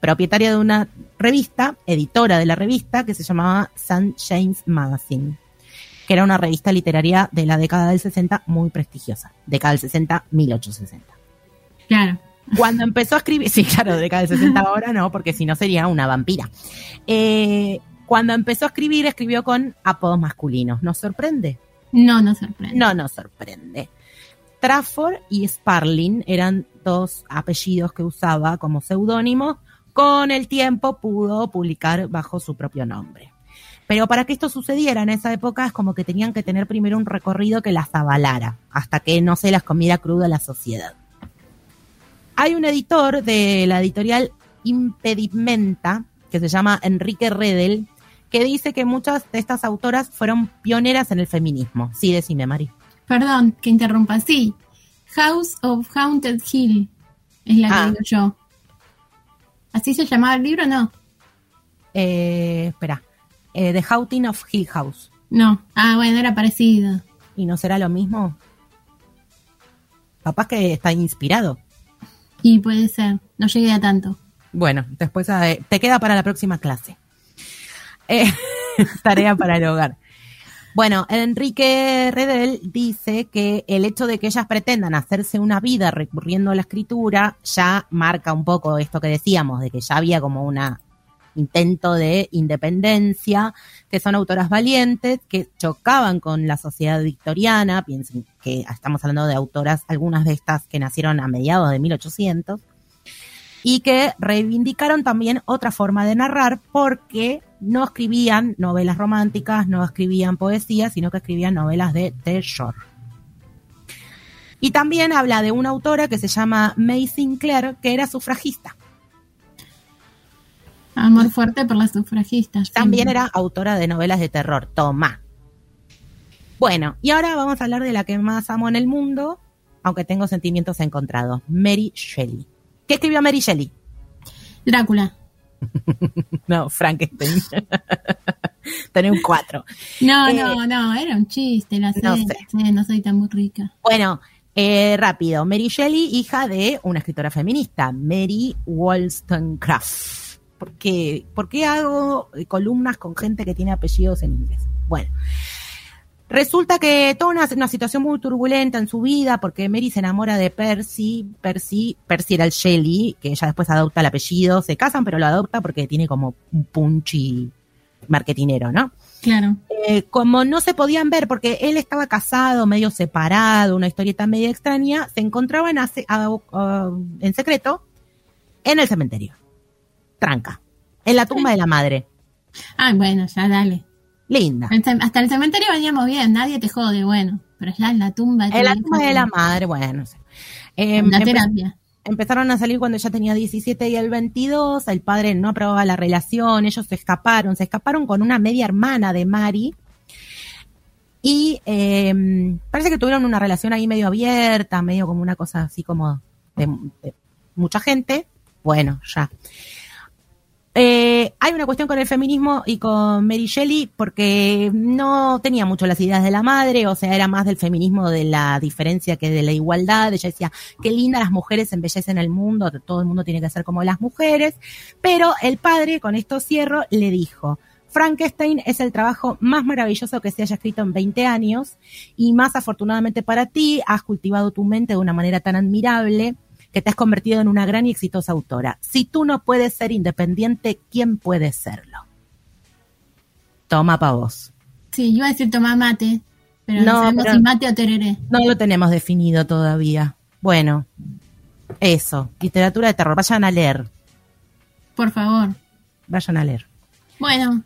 propietaria de una revista, editora de la revista que se llamaba St. James Magazine, que era una revista literaria de la década del 60 muy prestigiosa. Década del 60, 1860. Claro. Cuando empezó a escribir, sí, claro, década del 60 ahora no, porque si no sería una vampira. Eh, cuando empezó a escribir, escribió con apodos masculinos. ¿Nos sorprende? No nos sorprende. No nos sorprende. Trafford y Sparling eran dos apellidos que usaba como seudónimo con el tiempo pudo publicar bajo su propio nombre. Pero para que esto sucediera en esa época es como que tenían que tener primero un recorrido que las avalara, hasta que no se las comiera cruda la sociedad. Hay un editor de la editorial Impedimenta, que se llama Enrique Redel, que dice que muchas de estas autoras fueron pioneras en el feminismo. Sí, decime, Mari. Perdón que interrumpa. Sí, House of Haunted Hill es la que Ah. digo yo. ¿Así se llamaba el libro? No. Eh, espera. Eh, The Haunting of Hill House. No. Ah, bueno, era parecido. ¿Y no será lo mismo? Capaz que está inspirado. Y puede ser. No llegué a tanto. Bueno, después eh, te queda para la próxima clase. Eh, tarea para el hogar. Bueno, Enrique Redel dice que el hecho de que ellas pretendan hacerse una vida recurriendo a la escritura ya marca un poco esto que decíamos, de que ya había como una intento de independencia, que son autoras valientes, que chocaban con la sociedad victoriana, piensen que estamos hablando de autoras, algunas de estas que nacieron a mediados de 1800, y que reivindicaron también otra forma de narrar porque no escribían novelas románticas, no escribían poesía, sino que escribían novelas de terror. Y también habla de una autora que se llama May Sinclair, que era sufragista. Amor fuerte por las sufragistas. También siempre. era autora de novelas de terror. Toma. Bueno, y ahora vamos a hablar de la que más amo en el mundo, aunque tengo sentimientos encontrados. Mary Shelley. ¿Qué escribió Mary Shelley? Drácula. No, Frankenstein. Tenía un 4. No, Eh, no, no, era un chiste, la sé, no no, sé. no soy tan muy rica. Bueno, eh, rápido. Mary Shelley, hija de una escritora feminista, Mary Wollstonecraft. ¿Por qué, ¿Por qué hago columnas con gente que tiene apellidos en inglés? Bueno, resulta que toda una, una situación muy turbulenta en su vida, porque Mary se enamora de Percy. Percy, Percy era el Shelley, que ella después adopta el apellido. Se casan, pero lo adopta porque tiene como un punchy marketinero, ¿no? Claro. Eh, como no se podían ver porque él estaba casado, medio separado, una historieta media extraña, se encontraban hace- a- a- en secreto en el cementerio. Tranca. En la tumba de la madre. Ah, bueno, ya dale. Linda. Hasta el cementerio veníamos bien, nadie te jode, bueno. Pero ya en la tumba. En la tu tumba de la madre, bueno, no sé. Eh, La terapia. empezaron a salir cuando ella tenía 17 y el 22, el padre no aprobaba la relación, ellos se escaparon, se escaparon con una media hermana de Mari y eh, parece que tuvieron una relación ahí medio abierta, medio como una cosa así como de, de mucha gente, bueno, ya. Eh, hay una cuestión con el feminismo y con Mary Shelley porque no tenía mucho las ideas de la madre, o sea, era más del feminismo de la diferencia que de la igualdad. Ella decía, qué linda las mujeres embellecen el mundo, todo el mundo tiene que ser como las mujeres. Pero el padre, con esto cierro, le dijo, Frankenstein es el trabajo más maravilloso que se haya escrito en 20 años y más afortunadamente para ti, has cultivado tu mente de una manera tan admirable que te has convertido en una gran y exitosa autora. Si tú no puedes ser independiente, ¿quién puede serlo? Toma pa' vos. Sí, iba a decir tomar mate, pero no, No, sabemos pero- si mate o tereré. No lo tenemos definido todavía. Bueno, eso, literatura de terror. Vayan a leer, Por favor. vayan a leer. Bueno,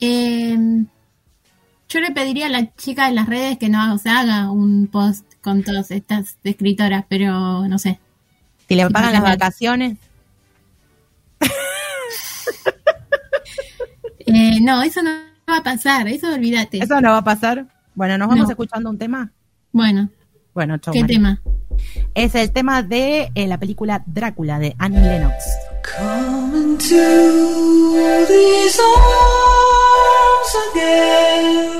eh, yo le pediría a la chica de las redes que no o sea, haga un post con todas estas escritoras, pero no sé. Si le pagan las vacaciones, Eh, no, eso no va a pasar, eso olvídate. eso no va a pasar. Bueno, nos vamos No. escuchando un tema. Bueno, Bueno, chau. ¿qué Mari. tema? Es el tema de eh, la película Drácula de Annie Lennox. Come into these arms again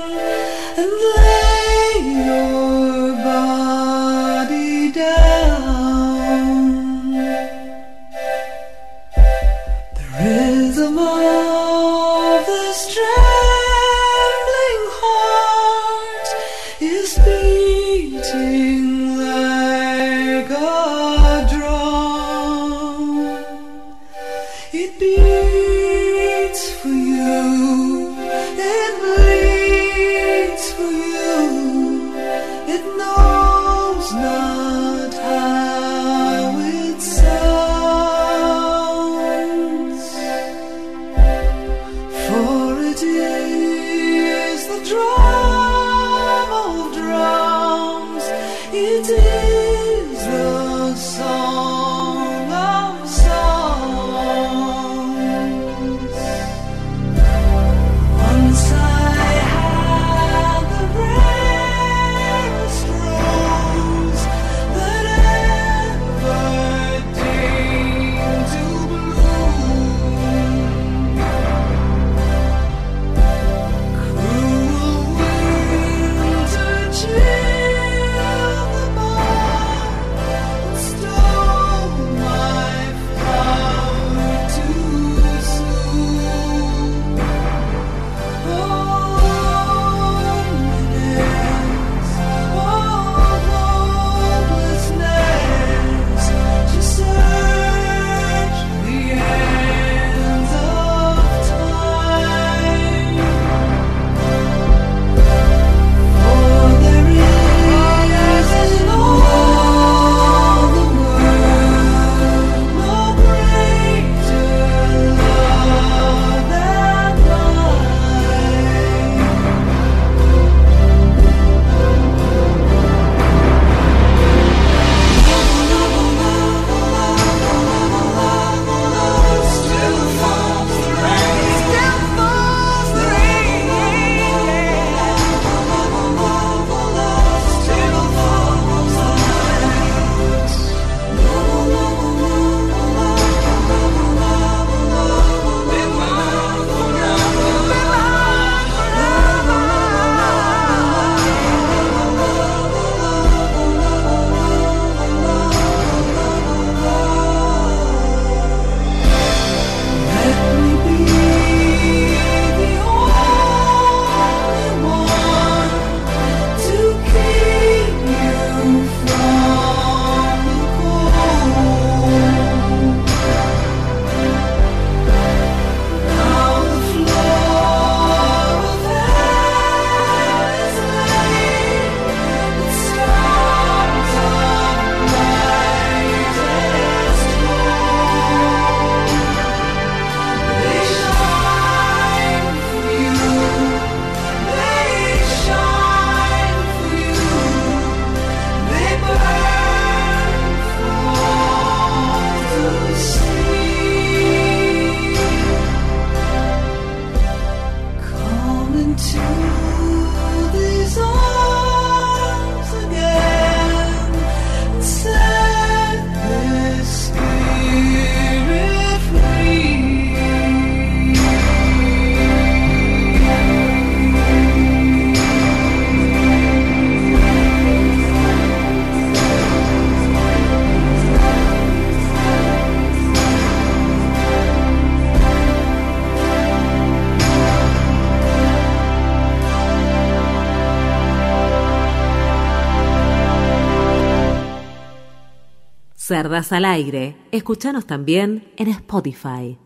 Cerdas al aire. Escuchanos también en Spotify.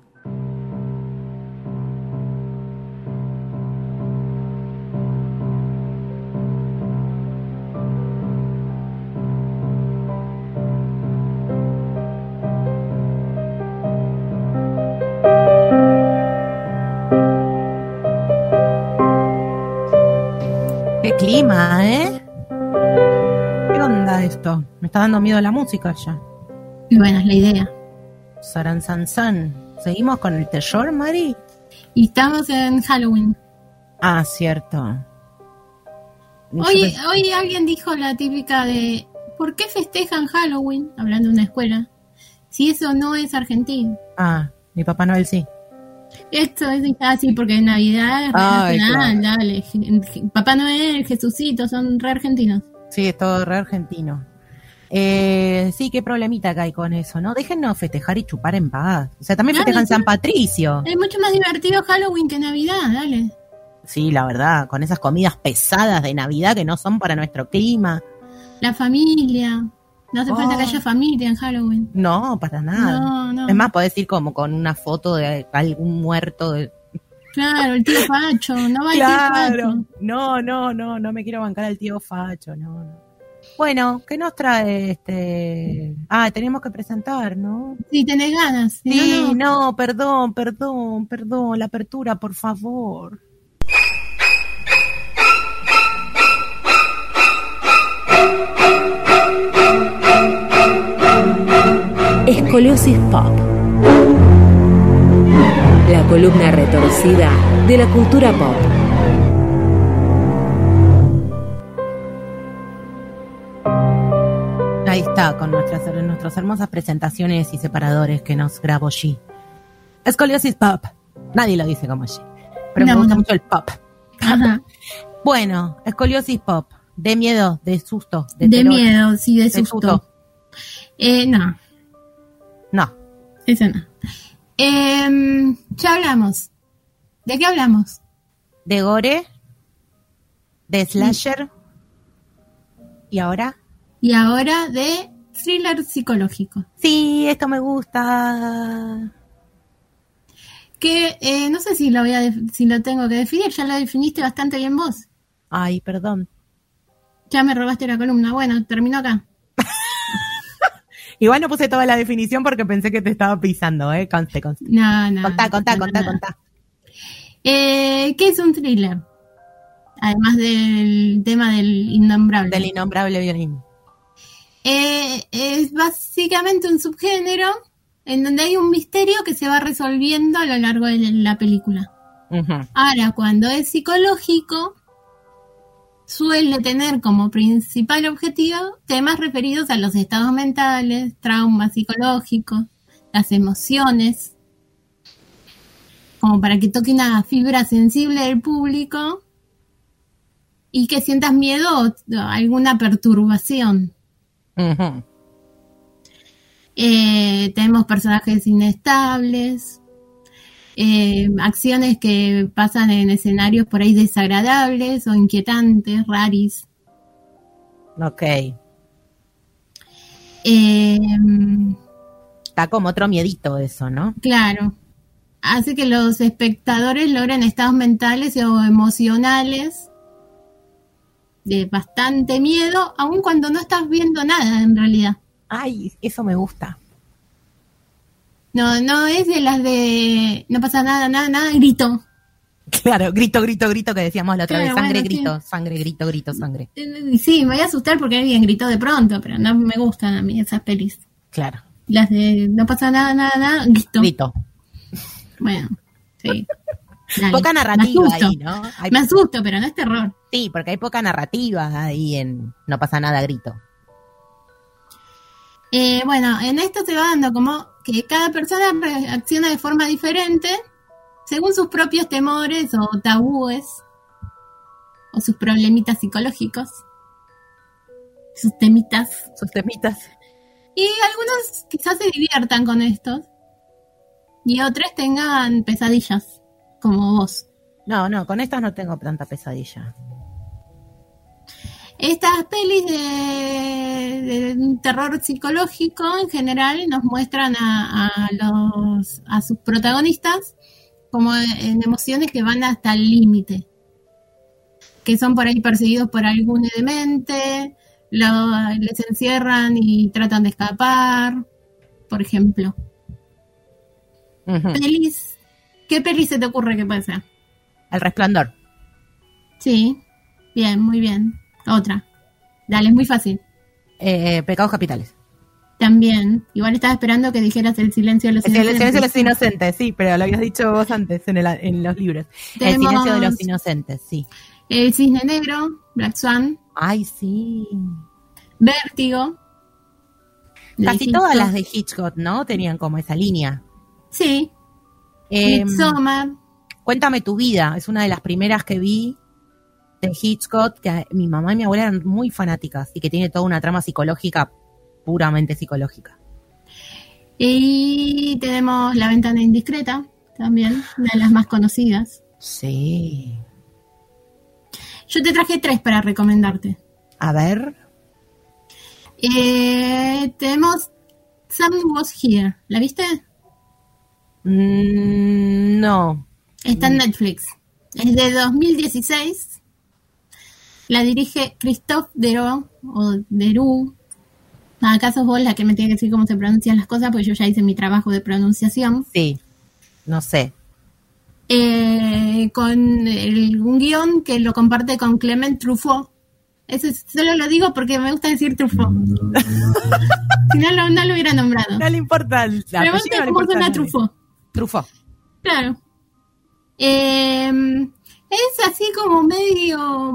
Qué clima, ¿eh? ¿Qué onda esto? Me está dando miedo la música ya. Y bueno, es la idea. Saran san san. ¿Seguimos con el terror, Mari? Y estamos en Halloween. Ah, cierto. Hoy, hoy alguien dijo la típica de ¿por qué festejan Halloween? Hablando de una escuela. Si eso no es argentino. Ah, mi Papá Noel sí. Esto es así porque en Navidad es re Ay, nacional, dale. Je- Papá Noel, Jesucito, son re argentinos. Sí, es todo re argentino. Eh, sí, qué problemita que hay con eso, ¿no? Déjennos festejar y chupar en paz. O sea, también festejan. San Patricio. Es mucho más divertido Halloween que Navidad, dale. Sí, la verdad, con esas comidas pesadas de Navidad que no son para nuestro clima. La familia. No hace falta que Oh. haya familia en Halloween. No, para nada. No, no. Es más, podés ir como con una foto de algún muerto. De... Claro, el tío Pacho, no va el tío Claro. No, no, no, no me quiero bancar al tío Facho, no, no. Bueno, ¿qué nos trae este? Ah, tenemos que presentar, ¿no? Sí, tenés ganas. Sí, sí no, no. no, perdón, perdón, perdón. La apertura, por favor. Escoliosis Pop. La columna retorcida de la cultura pop. Ahí está, con nuestras, nuestras hermosas presentaciones y separadores que nos grabó G. Escoliosis Pop. Nadie lo dice como G. Pero me gusta no. mucho el pop. Ajá. Bueno, escoliosis pop. De miedo, de susto, de, De terror. miedo, sí, de de susto. susto. Eh, no, No. eso no. Em, ya hablamos. ¿De qué hablamos? De gore, de slasher. ¿Y ahora? Y ahora de thriller psicológico. Sí, esto me gusta. Que eh, no sé si lo voy a si lo tengo que definir, ya lo definiste bastante bien vos. Ay, perdón. Ya me robaste la columna. Bueno, termino acá. Igual no puse toda la definición porque pensé que te estaba pisando, ¿eh? Conste, conste. No, no. Contá, contá, no, contá, no. contá. Eh, ¿Qué es un thriller? Además del tema del innombrable. Del innombrable violín. Eh, es básicamente un subgénero en donde hay un misterio que se va resolviendo a lo largo de la película. Ahora, cuando es psicológico, suele tener como principal objetivo temas referidos a los estados mentales, traumas psicológicos, las emociones, como para que toque una fibra sensible del público y que sientas miedo o alguna perturbación. Eh, tenemos personajes inestables, eh, acciones que pasan en escenarios por ahí desagradables o inquietantes, raris. Ok. Eh, Está como otro miedito eso, ¿no? claro, hace que los espectadores logren estados mentales o emocionales de bastante miedo, aun cuando no estás viendo nada en realidad. Ay, eso me gusta. No, no es de las de no pasa nada, nada, nada, grito. Claro, grito, grito, grito que decíamos la otra Claro, vez. Sangre, bueno, sí. grito, sangre, grito, grito, sangre. Sí, me voy a asustar porque alguien gritó de pronto, pero no me gustan a mí esas pelis. Claro, Las de no pasa nada, nada, nada, grito. grito. Bueno, sí. Dale. Poca narrativa ahí, ¿no? Hay- Me asusto, pero no es terror. sí, porque hay poca narrativa ahí en No pasa nada, grito. Eh, bueno, en esto se va dando como que cada persona reacciona de forma diferente según sus propios temores o tabúes o sus problemitas psicológicos, sus temitas. Sus temitas. Y algunos quizás se diviertan con estos y otros tengan pesadillas, como vos. No, no, con estas no tengo tanta pesadilla. Estas pelis de, de terror psicológico en general nos muestran a, a los a sus protagonistas como en emociones que van hasta el límite, que son por ahí perseguidos por algún demente, lo- les encierran y tratan de escapar, por ejemplo. Pelis, ¿qué peli se te ocurre que puede ser? El resplandor. Sí, bien, muy bien. Otra. Dale, es muy fácil. Eh, pecados capitales. También. Igual estaba esperando que dijeras el silencio de los El silencio de inocentes. los inocentes, sí, pero lo habías dicho vos antes en, el- en los libros. El silencio de los inocentes, sí. El cisne negro, Black Swan, Ay, sí. Vértigo. Casi todas las de Hitchcock, ¿no? Tenían como esa línea. Sí. Eh, Midsommar. Cuéntame tu vida, es una de las primeras que vi de Hitchcock, que mi mamá y mi abuela eran muy fanáticas y que tiene toda una trama psicológica, puramente psicológica. Y tenemos La ventana indiscreta, también, una de las más conocidas. Sí. Yo te traje tres para recomendarte. A ver. Eh, tenemos Sam Was Here. ¿La viste? Mm, no. Está en Netflix. Es de 2016. La dirige Christophe Deroux o Deroux. Acá sos vos la que me tiene que decir cómo se pronuncian las cosas, porque yo ya hice mi trabajo de pronunciación. Sí. No sé. Eh, con el- un guion que lo comparte con Clement Truffaut. Eso es- solo lo digo porque me gusta decir Truffaut. Si no, lo- no lo hubiera nombrado. No le importa no le cómo suena. Truffaut. Truffaut. Claro. Eh, es así como medio,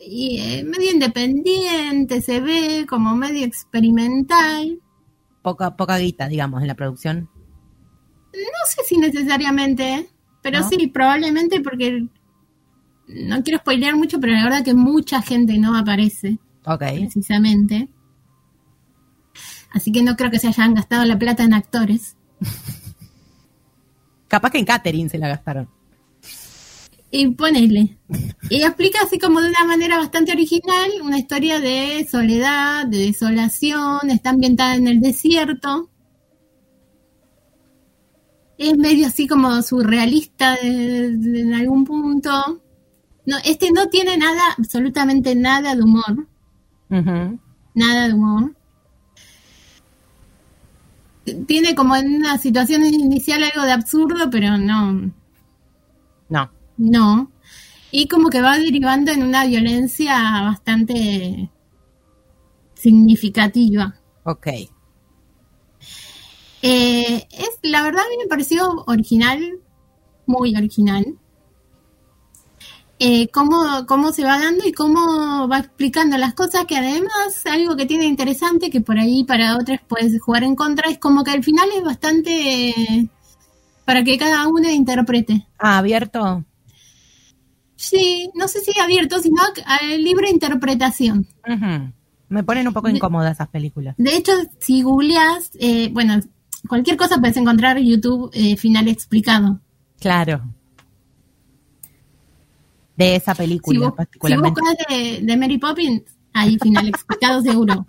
eh, medio independiente, se ve como medio experimental. Poca, poca guita, digamos, en la producción. No sé si necesariamente, pero ¿No? sí, probablemente porque no quiero spoilear mucho, pero la verdad que mucha gente no aparece, Ok. precisamente. Así que no creo que se hayan gastado la plata en actores. Capaz que en catering se la gastaron. Y ponele. Y explica así como de una manera bastante original una historia de soledad, de desolación, está ambientada en el desierto. Es medio así como surrealista en algún punto. No, este no tiene nada, absolutamente nada de humor. Nada de humor. Tiene como en una situación inicial algo de absurdo, pero no, No. no. Y como que va derivando en una violencia bastante significativa. Ok. Eh, es, la verdad a mí me pareció original, muy original. Eh, cómo, cómo se va dando y cómo va explicando las cosas, que además algo que tiene interesante, que por ahí para otras puedes jugar en contra, es como que al final es bastante eh, para que cada uno interprete. Ah, abierto. Sí, no sé si abierto, sino a libre interpretación. Me ponen un poco De- incómoda esas películas. De hecho, si googleas, eh, bueno, cualquier cosa puedes encontrar en YouTube eh, final explicado. Claro. De esa Si, película vos, si particularmente. buscas de, de Mary Poppins, hay final explicado seguro.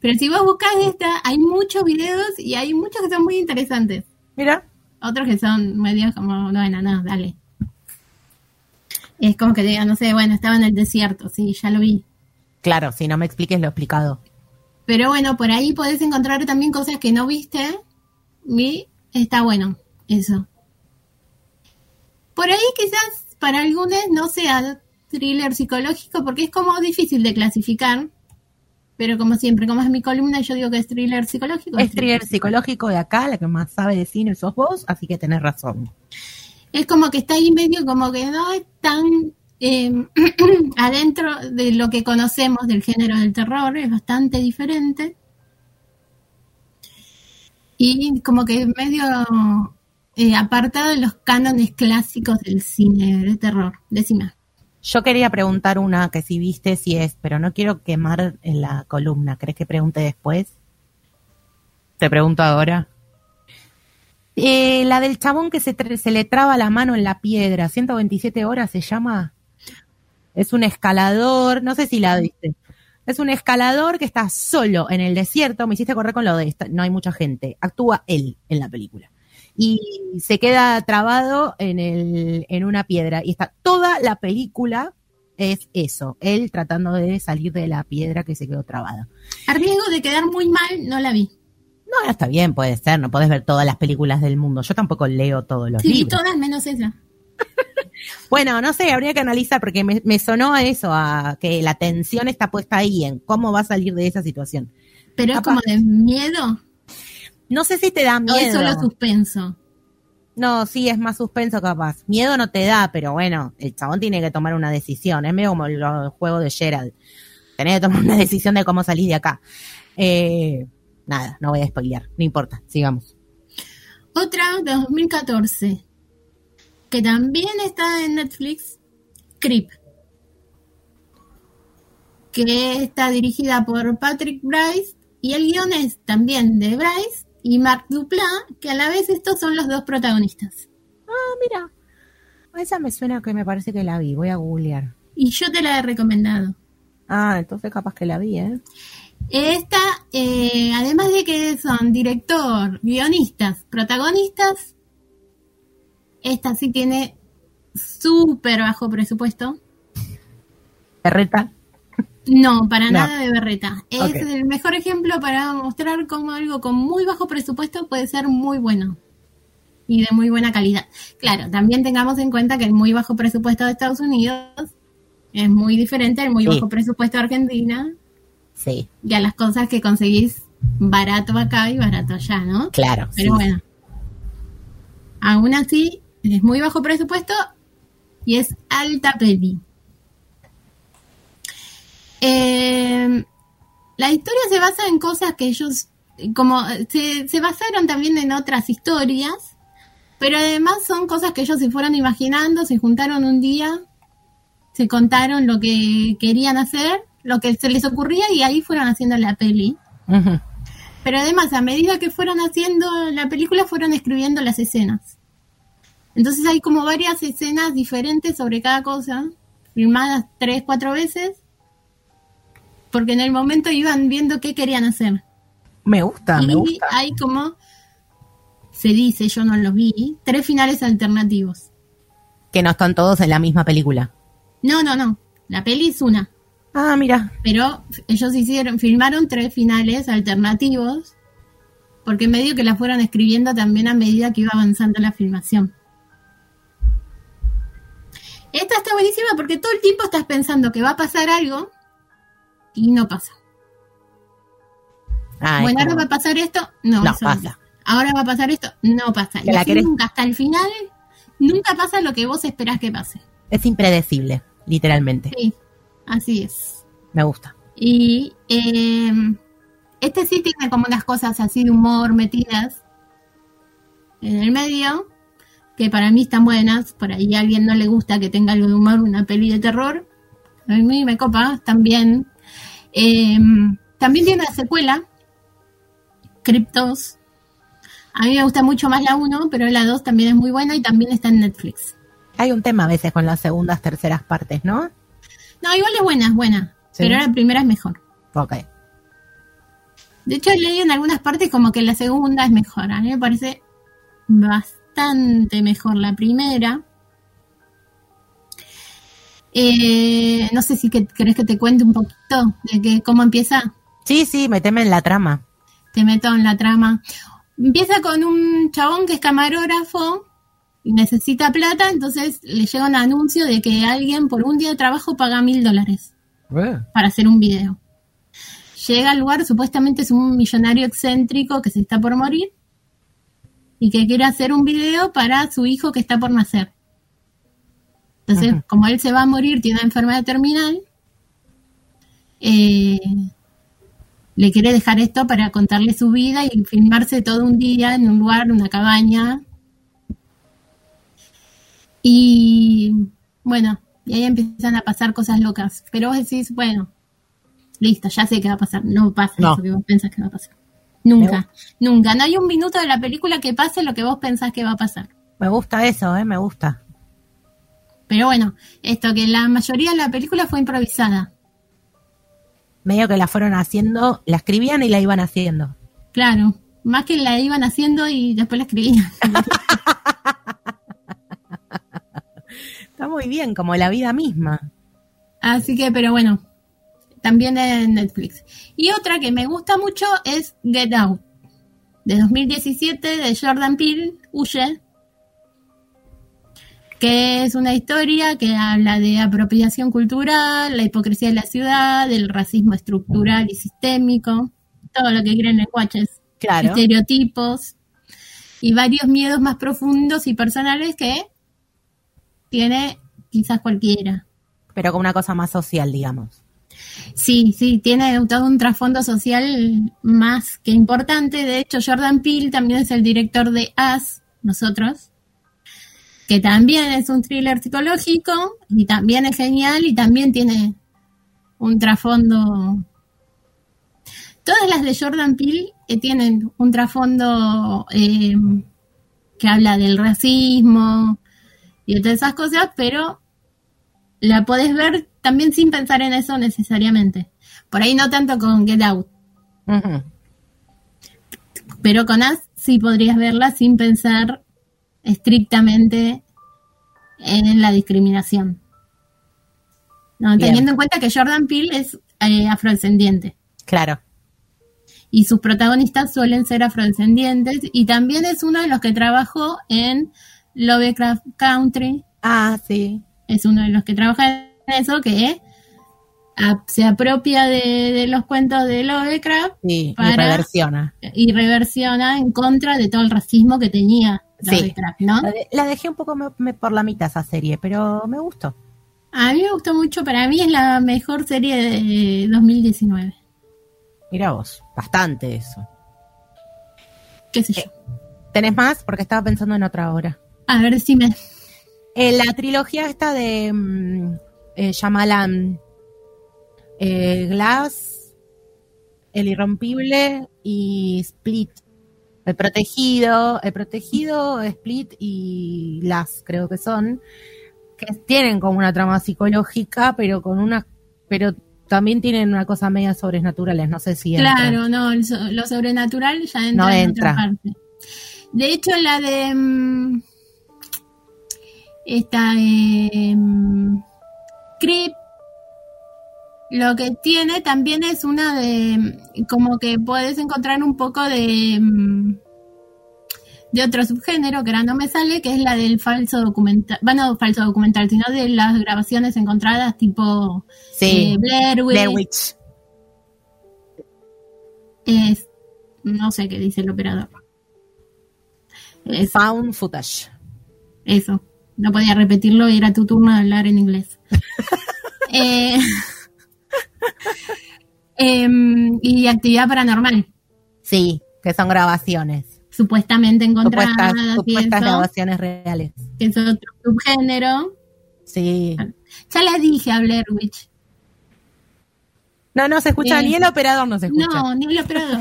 Pero si vos buscas esta, hay muchos videos y hay muchos que son muy interesantes. Mira. Otros que son medios como, bueno, no, dale. Es como que digan, no sé, bueno, estaba en el desierto, sí, ya lo vi. Claro, si no me expliques lo explicado. Pero bueno, por ahí podés encontrar también cosas que no viste. Y está bueno, eso. Por ahí quizás para algunos no sea thriller psicológico porque es como difícil de clasificar. Pero como siempre, como es mi columna, yo digo que es thriller psicológico. Es thriller psicológico de acá, la que más sabe de cine sos vos, así que tenés razón. Es como que está ahí medio como que no es tan eh, adentro de lo que conocemos del género del terror, es bastante diferente. Y como que medio eh, apartado de los cánones clásicos del cine de terror. Decime. Yo quería preguntar una que si viste, si es, pero no quiero quemar en la columna. ¿Crees que pregunte después? Te pregunto ahora. Eh, la del chabón que se, se le traba la mano en la piedra, 127 horas se llama. Es un escalador, no sé si la viste. Es un escalador que está solo en el desierto. Me hiciste correr con lo de esta, no hay mucha gente. Actúa él en la película. Y se queda trabado en, el, en una piedra. Y está toda la película es eso, él tratando de salir de la piedra que se quedó trabada. A riesgo de quedar muy mal, no la vi. No, está bien, puede ser, no podés ver todas las películas del mundo. Yo tampoco leo todos los Sí, libros. todas menos esa. Bueno, no sé, habría que analizar porque me, me sonó a eso, a que la atención está puesta ahí en cómo va a salir de esa situación. Pero es como de miedo No sé si te da miedo. es solo suspenso. No, sí, es más suspenso capaz. Miedo no te da, pero bueno, el chabón tiene que tomar una decisión. Es medio como el, juego de Gerald. Tenés que tomar una decisión de cómo salís de acá. Eh, nada, no voy a spoilear, no importa, sigamos. Otra de 2014, que también está en Netflix, Creep, que está dirigida por Patrick Bryce y el guion es también de Bryce y Mark Duplass, que a la vez estos son los dos protagonistas. Ah, mira. Esa me suena que me parece que la vi, voy a googlear. Y yo te la he recomendado. Ah, entonces capaz que la vi, ¿eh? Esta, eh, además de que son director, guionistas, protagonistas, esta sí tiene súper bajo presupuesto. Berreta. No, para No. nada de berreta. Es el mejor ejemplo para mostrar cómo algo con muy bajo presupuesto puede ser muy bueno y de muy buena calidad. Claro, también tengamos en cuenta que el muy bajo presupuesto de Estados Unidos es muy diferente al muy Sí. bajo presupuesto de Argentina Sí. y a las cosas que conseguís barato acá y barato allá, ¿no? Claro. Pero sí. bueno. Aún así, es muy bajo presupuesto y es alta peli. Eh, la historia se basa en cosas que ellos, como se, se basaron también en otras historias, pero además son cosas que ellos se fueron imaginando, se juntaron un día, se contaron lo que querían hacer, lo que se les ocurría y ahí fueron haciendo la peli. Pero además, a medida que fueron haciendo la película, fueron escribiendo las escenas. Entonces hay como varias escenas diferentes sobre cada cosa, filmadas tres, cuatro veces, porque en el momento iban viendo qué querían hacer. Me gusta, me y gusta. hay como, se dice, yo no los vi, tres finales alternativos. Que no están todos en la misma película. No, no, no, la peli es una. Ah, mira. pero ellos hicieron, filmaron tres finales alternativos, porque medio que la fueron escribiendo también a medida que iba avanzando la filmación. Esta está buenísima porque todo el tiempo estás pensando que va a pasar algo y no pasa. Ah, bueno, ahora como- va a pasar esto, no, pasa. Ahora va a pasar esto, no pasa. Y la así nunca hasta el final, nunca pasa lo que vos esperás que pase. es impredecible, literalmente. Sí, así es. Me gusta. Y eh, este sí tiene como unas cosas así de humor metidas en el medio, que para mí están buenas. Por ahí a alguien no le gusta que tenga algo de humor, una peli de terror. A mí me copa, están bien. Eh, también tiene una secuela, Cryptos. A mí me gusta mucho más la 1, pero la 2 también es muy buena y también está en Netflix. Hay un tema a veces con las segundas, terceras partes, ¿no? No, igual es buena, es buena. Sí. Pero la primera es mejor. Ok. De hecho, leí en algunas partes como que la segunda es mejor. A mí me parece bastante mejor la primera. Eh, no sé si que, querés que te cuente un poquito de que, cómo empieza. Sí, sí, meteme en la trama. Te meto en la trama. Empieza con un chabón que es camarógrafo y necesita plata, entonces le llega un anuncio de que alguien por un día de trabajo paga mil dólares para hacer un video. Llega al lugar, supuestamente es un millonario excéntrico que se está por morir y que quiere hacer un video para su hijo que está por nacer. Entonces, como él se va a morir, tiene una enfermedad terminal, eh, le quiere dejar esto para contarle su vida y filmarse todo un día en un lugar, una cabaña. Y bueno, y ahí empiezan a pasar cosas locas. Pero vos decís, bueno, listo, ya sé qué va a pasar. No pasa No. eso que vos pensás que va a pasar. Nunca, nunca. No hay un minuto de la película que pase lo que vos pensás que va a pasar. Me gusta eso, ¿eh? Me gusta. Pero bueno, esto que la mayoría de la película fue improvisada. Medio que la fueron haciendo, la escribían y la iban haciendo. Claro, más que la iban haciendo y después la escribían. Está muy bien, como la vida misma. Así que, pero bueno, también en Netflix. Y otra que me gusta mucho es Get Out, de 2017, de Jordan Peele, Huye, que es una historia que habla de apropiación cultural, la hipocresía de la ciudad, del racismo estructural y sistémico, todo lo que creen los guaches, Claro. estereotipos y varios miedos más profundos y personales que tiene quizás cualquiera. Pero con una cosa más social, digamos. Sí, sí, tiene todo un trasfondo social más que importante. De hecho, Jordan Peele también es el director de Us, nosotros, que también es un thriller psicológico y también es genial y también tiene un trasfondo. Todas las de Jordan Peele eh, tienen un trasfondo eh, que habla del racismo y de todas esas cosas, pero la podés ver también sin pensar en eso necesariamente. Por ahí no tanto con Get Out, pero con Us sí podrías verla sin pensar estrictamente en la discriminación. No, teniendo en cuenta que Jordan Peele es eh, afrodescendiente Claro. y sus protagonistas suelen ser afrodescendientes y también es uno de los que trabajó en Lovecraft Country, Ah, sí. es uno de los que trabaja en eso, que a- se apropia de, de los cuentos de Lovecraft Sí, y reversiona. y reversiona en contra de todo el racismo que tenía Sí. ¿no? La, de- la dejé un poco me- me- por la mitad esa serie, pero me gustó. A mí me gustó mucho, para mí es la mejor serie de 2019. Mira vos, bastante eso. ¿Qué sé yo? ¿Tenés más? Porque estaba pensando en otra hora. A ver si me... Eh, la trilogía esta de mm, eh, Shyamalan, eh, Glass, El Irrompible y Split. El Protegido, El Protegido, Split y Glass, creo que son, que tienen como una trama psicológica, pero con una, pero también tienen una cosa media sobrenaturales, no sé si entra. Claro, no, lo sobrenatural ya entra No en entra. otra parte. De hecho, la de... mm, esta mm, Creep, lo que tiene también es una de... como que puedes encontrar un poco de... mm, de otro subgénero que ahora no me sale, que es la del falso documental, bueno, no falso documental, sino de las grabaciones encontradas tipo Sí, eh, Blair Witch, Blair Witch. es, no sé qué dice el operador. Es- Found footage. eso. No podía repetirlo y era tu turno de hablar en inglés. Eh, em, y actividad paranormal, Sí, que son grabaciones. supuestamente encontradas Supuestas, y supuestas eso, grabaciones reales. que es otro subgénero. Sí. Ya le dije a Blair Witch. No, no se escucha, Eh, ni el operador no se escucha. No, ni el operador.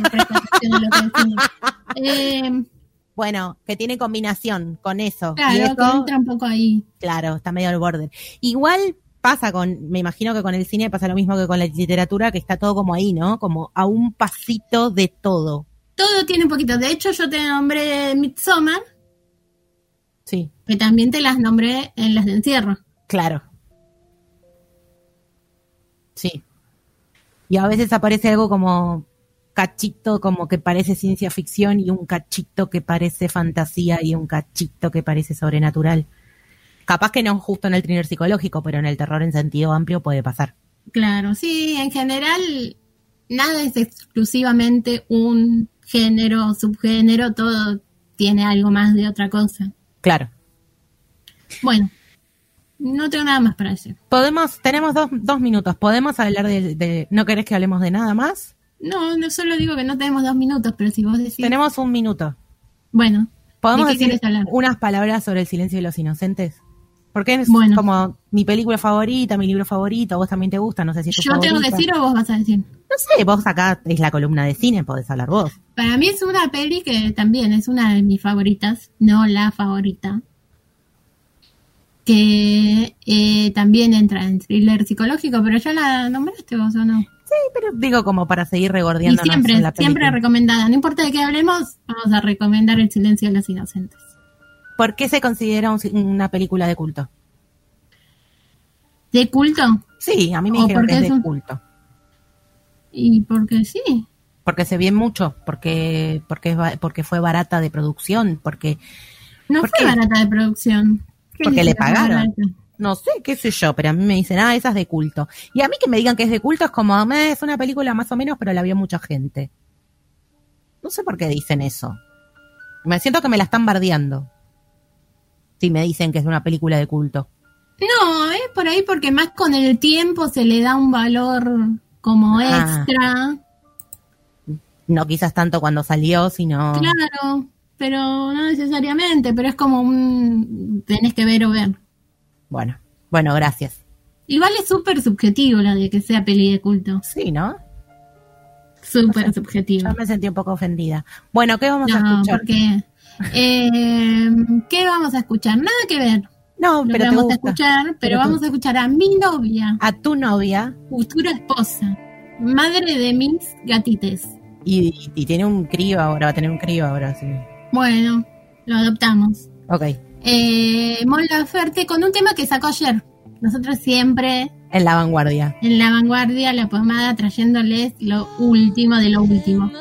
Em, Bueno, que tiene combinación con eso. y claro, eso, que entra un poco ahí. claro, está medio al borde. Igual pasa con, me imagino que con el cine pasa lo mismo que con la literatura, que está todo como ahí, ¿no? Como a un pasito de todo. Todo tiene un poquito. De hecho, yo te nombré Midsommar, Sí, que también te las nombré en las de encierro. claro. Sí. Y a veces aparece algo como cachito, como que parece ciencia ficción y un cachito que parece fantasía y un cachito que parece sobrenatural. Capaz que no justo en el thriller psicológico, pero en el terror en sentido amplio puede pasar. Claro, sí, en general nada es exclusivamente un género o subgénero, todo tiene algo más de otra cosa. Claro. Bueno, no tengo nada más para decir. Podemos, tenemos dos, dos minutos. ¿Podemos hablar de, de- ¿No querés que hablemos de nada más? No, no solo digo que no tenemos dos minutos, pero si vos decís... Tenemos un minuto. Bueno, ¿Podemos ¿De qué decir hablar? unas palabras sobre el silencio de los inocentes? Porque es Bueno. como mi película favorita, mi libro favorito, vos también te gusta, no sé si es tu ¿yo tengo que decir o vos vas a decir? No sé, vos acá es la columna de cine, podés hablar vos. Para mí es una peli que también es una de mis favoritas, no la favorita. Que eh, también entra en thriller psicológico, pero ya la nombraste vos o no. Sí, pero digo como para seguir Y regordeándonos siempre, en la siempre recomendada. No importa de qué hablemos, vamos a recomendar El silencio de los inocentes. ¿Por qué se considera un- una película de culto? ¿De culto? Sí, a mí me dijeron que es de un- culto. Y porque sí. Porque se ve mucho, porque, porque, porque fue barata de producción, porque No ¿Por fue barata de producción. ¿Qué Porque le pagaron. no sé, qué sé yo, pero a mí me dicen, ah, esa es de culto. Y a mí que me digan que es de culto es como, "Meh, es una película más o menos, pero la vio mucha gente. No sé por qué dicen eso. Me siento que me la están bardeando. Si me dicen que es una película de culto. No, es por ahí porque más con el tiempo se le da un valor como Ah. extra. No quizás tanto cuando salió, sino... Claro, pero no necesariamente, pero es como un... tenés que ver o ver. Bueno, bueno, gracias. Igual es súper subjetivo la de que sea peli de culto. Sí, ¿no? Súper subjetivo. Yo me sentí un poco ofendida. Bueno, ¿qué vamos a No, escuchar? porque... eh, ¿Qué vamos a escuchar? Nada que ver No, pero vamos a escuchar, pero, vamos a escuchar a mi novia, A tu novia futura esposa, madre de mis gatites. y, y tiene un crío ahora, va a tener un crío ahora, sí. Bueno, lo adoptamos. Ok. Eh, Mon Laferte con un tema que sacó ayer. Nosotros siempre En la vanguardia. en la vanguardia, la pomada, trayéndoles lo último de lo último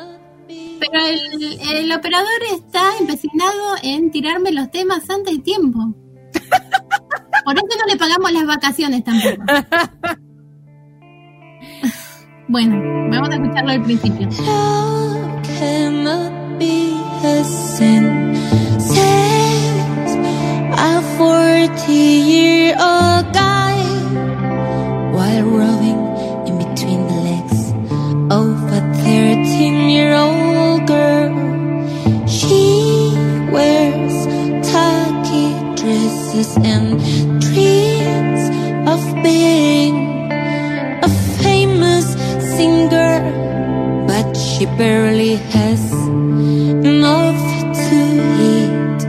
pero el, el operador está empecinado en tirarme los temas antes de tiempo. Por eso no le pagamos las vacaciones tampoco. Bueno, vamos a escucharlo al principio. A 40 year old guy while rowing in between the legs of a 13 year old. she barely has enough to eat.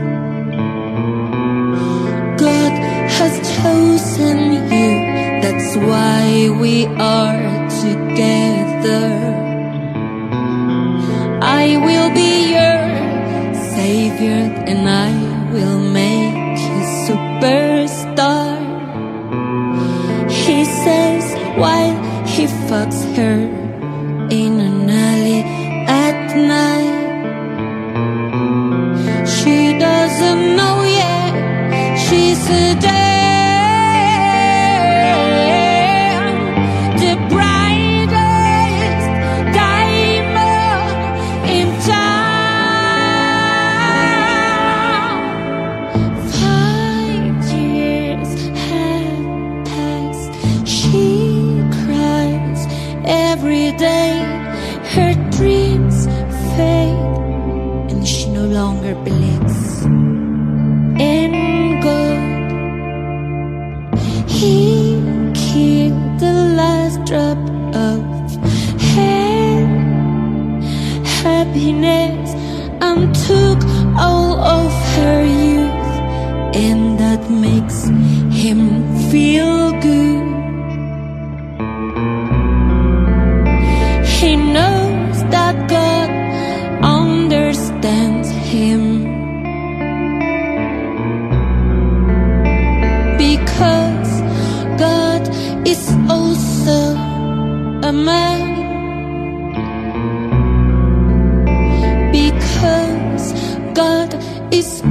God has chosen you, that's why. her bliss in good. He killed the last drop of hair, happiness, and took all of her youth, and that makes him feel.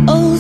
old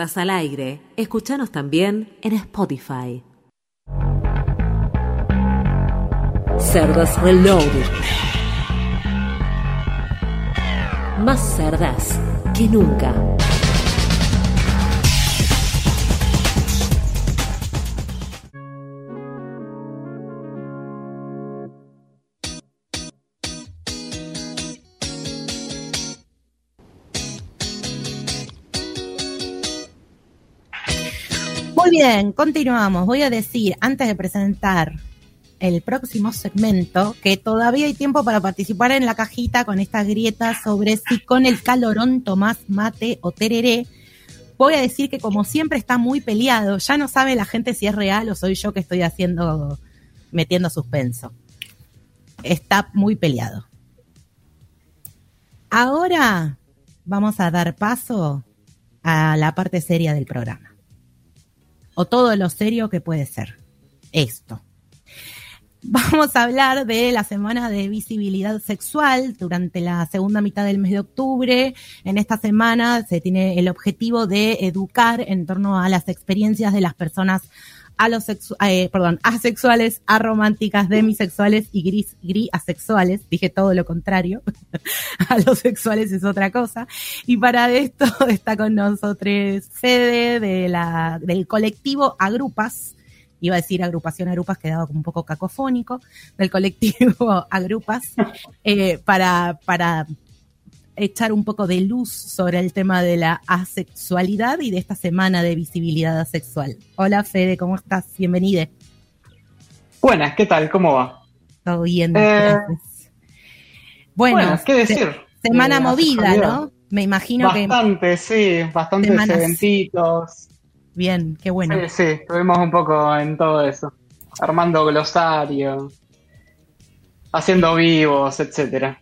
Al Aire. Escuchanos también en Spotify. Cerdas Reloaded. Más cerdas que nunca. Continuamos. Voy a decir, antes de presentar el próximo segmento, que todavía hay tiempo para participar en la cajita con esta grieta sobre si con el calorón tomás mate o tereré. Voy a decir que como siempre está muy peleado, ya no sabe la gente si es real o soy yo que estoy haciendo, metiendo suspenso. Está muy peleado. Ahora vamos a dar paso a la parte seria del programa. O todo lo serio que puede ser. Esto. Vamos a hablar de la semana de visibilidad sexual durante la segunda mitad del mes de octubre. En esta semana se tiene el objetivo de educar en torno a las experiencias de las personas alosexu- eh, perdón, asexuales, arománticas, demisexuales y gris, gris asexuales. Dije todo lo contrario. Alosexuales es otra cosa. Y para esto está con nosotros Fede de la, del colectivo Agrupas. Iba a decir agrupación Agrupas, quedaba como un poco cacofónico, del colectivo Agrupas, eh, para, para echar un poco de luz sobre el tema de la asexualidad y de esta semana de visibilidad asexual. Hola Fede, ¿cómo estás? Bienvenida. Buenas, ¿qué tal? ¿Cómo va? Todo bien. Eh. Bueno, Bueno, ¿qué decir? semana Eh, movida. ¿no? Me imagino que Bastante, sí, bastantes eventitos. bien, qué bueno. Sí, sí, estuvimos un poco en todo eso. Armando glosario, haciendo vivos, etcétera.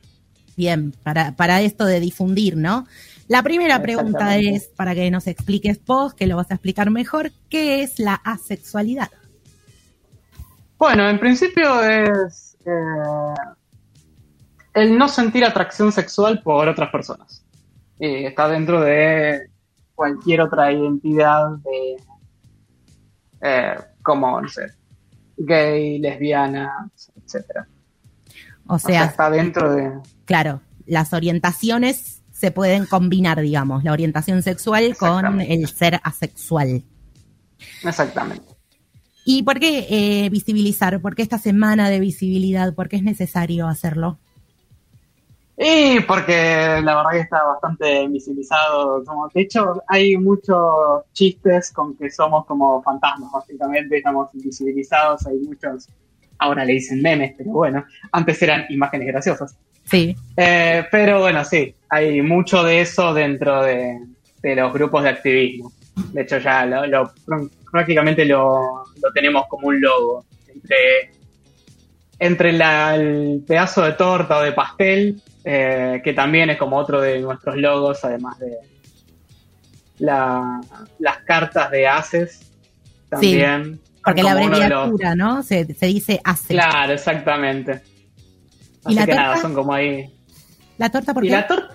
Bien, para, para esto de difundir, ¿no? La primera pregunta es, para que nos expliques vos, que lo vas a explicar mejor, ¿qué es la asexualidad? Bueno, en principio es eh, el no sentir atracción sexual por otras personas. Y está dentro de cualquier otra identidad de eh, como, no sé, gay, lesbiana, etcétera. O O sea, está dentro de... claro, las orientaciones se pueden combinar, digamos, la orientación sexual con el ser asexual. Exactamente. ¿Y por qué eh, visibilizar? ¿Por qué esta semana de visibilidad? ¿Por qué es necesario hacerlo? Y porque la verdad que está bastante visibilizado. Como, de hecho, hay muchos chistes con que somos como fantasmas, básicamente. Estamos invisibilizados. Hay muchos, ahora le dicen memes, pero bueno, antes eran imágenes graciosas. Sí, Eh, pero bueno, sí, hay mucho de eso dentro de, de los grupos de activismo. De hecho, ya lo, lo- prácticamente lo, lo tenemos como un logo. Entre, entre la- el pedazo de torta o de pastel, eh, que también es como otro de nuestros logos, además de la- las cartas de ACES, también. Porque la de los- abreviatura, ¿no? Se, se dice ACE. Claro, exactamente. ¿Y Así la que nada, son como ahí ¿La torta por qué? la torta,